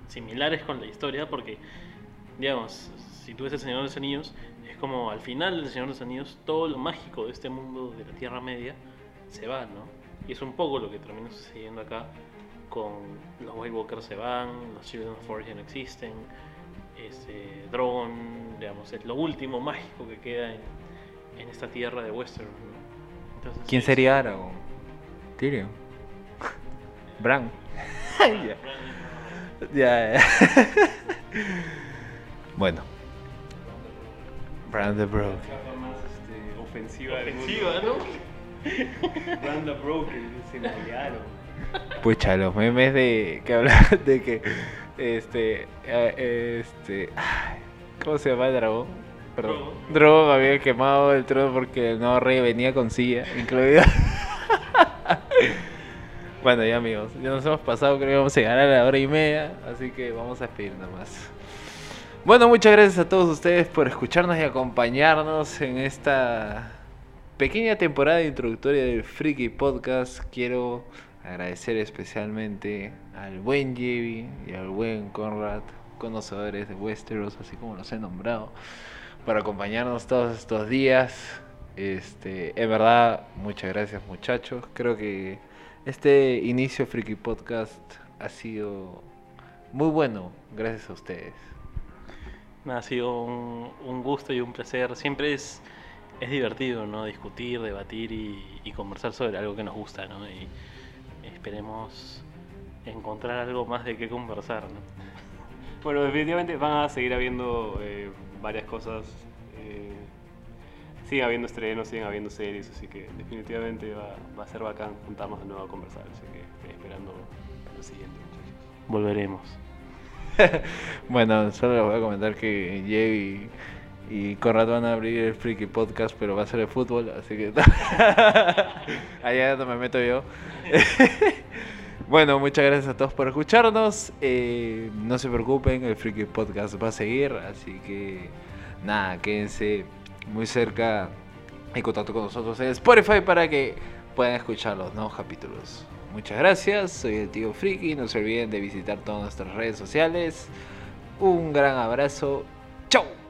similares con la historia porque, digamos, si tú ves El Señor de los Anillos, es como al final del Señor de los Anillos, todo lo mágico de este mundo de la Tierra Media se va, ¿no? Y es un poco lo que termina sucediendo acá con los White Walkers se van, los Children of Forest ya no existen, este, Drogon, digamos, es lo último mágico que queda en, en esta tierra de Westeros, ¿no? Entonces, ¿Quién es- sería Aragorn? Tyrion. Bran. ya. Ya, ya. bueno. Bran the Broken. La más este, ofensiva, Ofensiva. ¿no? Branda Broken, se. Pucha, los memes de que hablan de que este eh, este ¿cómo se llama el dragón? Perdón. Drogon había quemado el trono porque el nuevo rey venía con silla incluida. bueno, ya amigos, ya nos hemos pasado, creo que vamos a llegar a la hora y media, así que vamos a despedir nada más. Bueno, muchas gracias a todos ustedes por escucharnos y acompañarnos en esta pequeña temporada introductoria del Freaky Podcast. Quiero agradecer especialmente al buen Jevi y al buen Conrad, conocedores de Westeros, así como los he nombrado, por acompañarnos todos estos días. Este, en verdad, muchas gracias muchachos. Creo que este inicio Freaky Podcast ha sido muy bueno, gracias a ustedes. Ha sido un, gusto y un placer. Siempre es, es divertido, ¿no? Discutir, debatir y, conversar sobre algo que nos gusta, ¿no? Esperemos encontrar algo más de qué conversar. ¿no? Bueno, definitivamente van a seguir habiendo eh, varias cosas. Eh, siguen habiendo estrenos, siguen habiendo series, así que definitivamente va, va a ser bacán juntarnos de nuevo a conversar. Así que estoy esperando lo siguiente, muchachos. Volveremos. Bueno, solo les voy a comentar que Jay y, y Conrad van a abrir el Freaky Podcast, pero va a ser de fútbol, así que allá no me meto yo. bueno, muchas gracias a todos por escucharnos. Eh, no se preocupen, el Freaky Podcast va a seguir, así que nada, quédense muy cerca en contacto con nosotros en Spotify para que puedan escuchar los nuevos capítulos. Muchas gracias, soy el tío Friki, no se olviden de visitar todas nuestras redes sociales. Un gran abrazo, chao.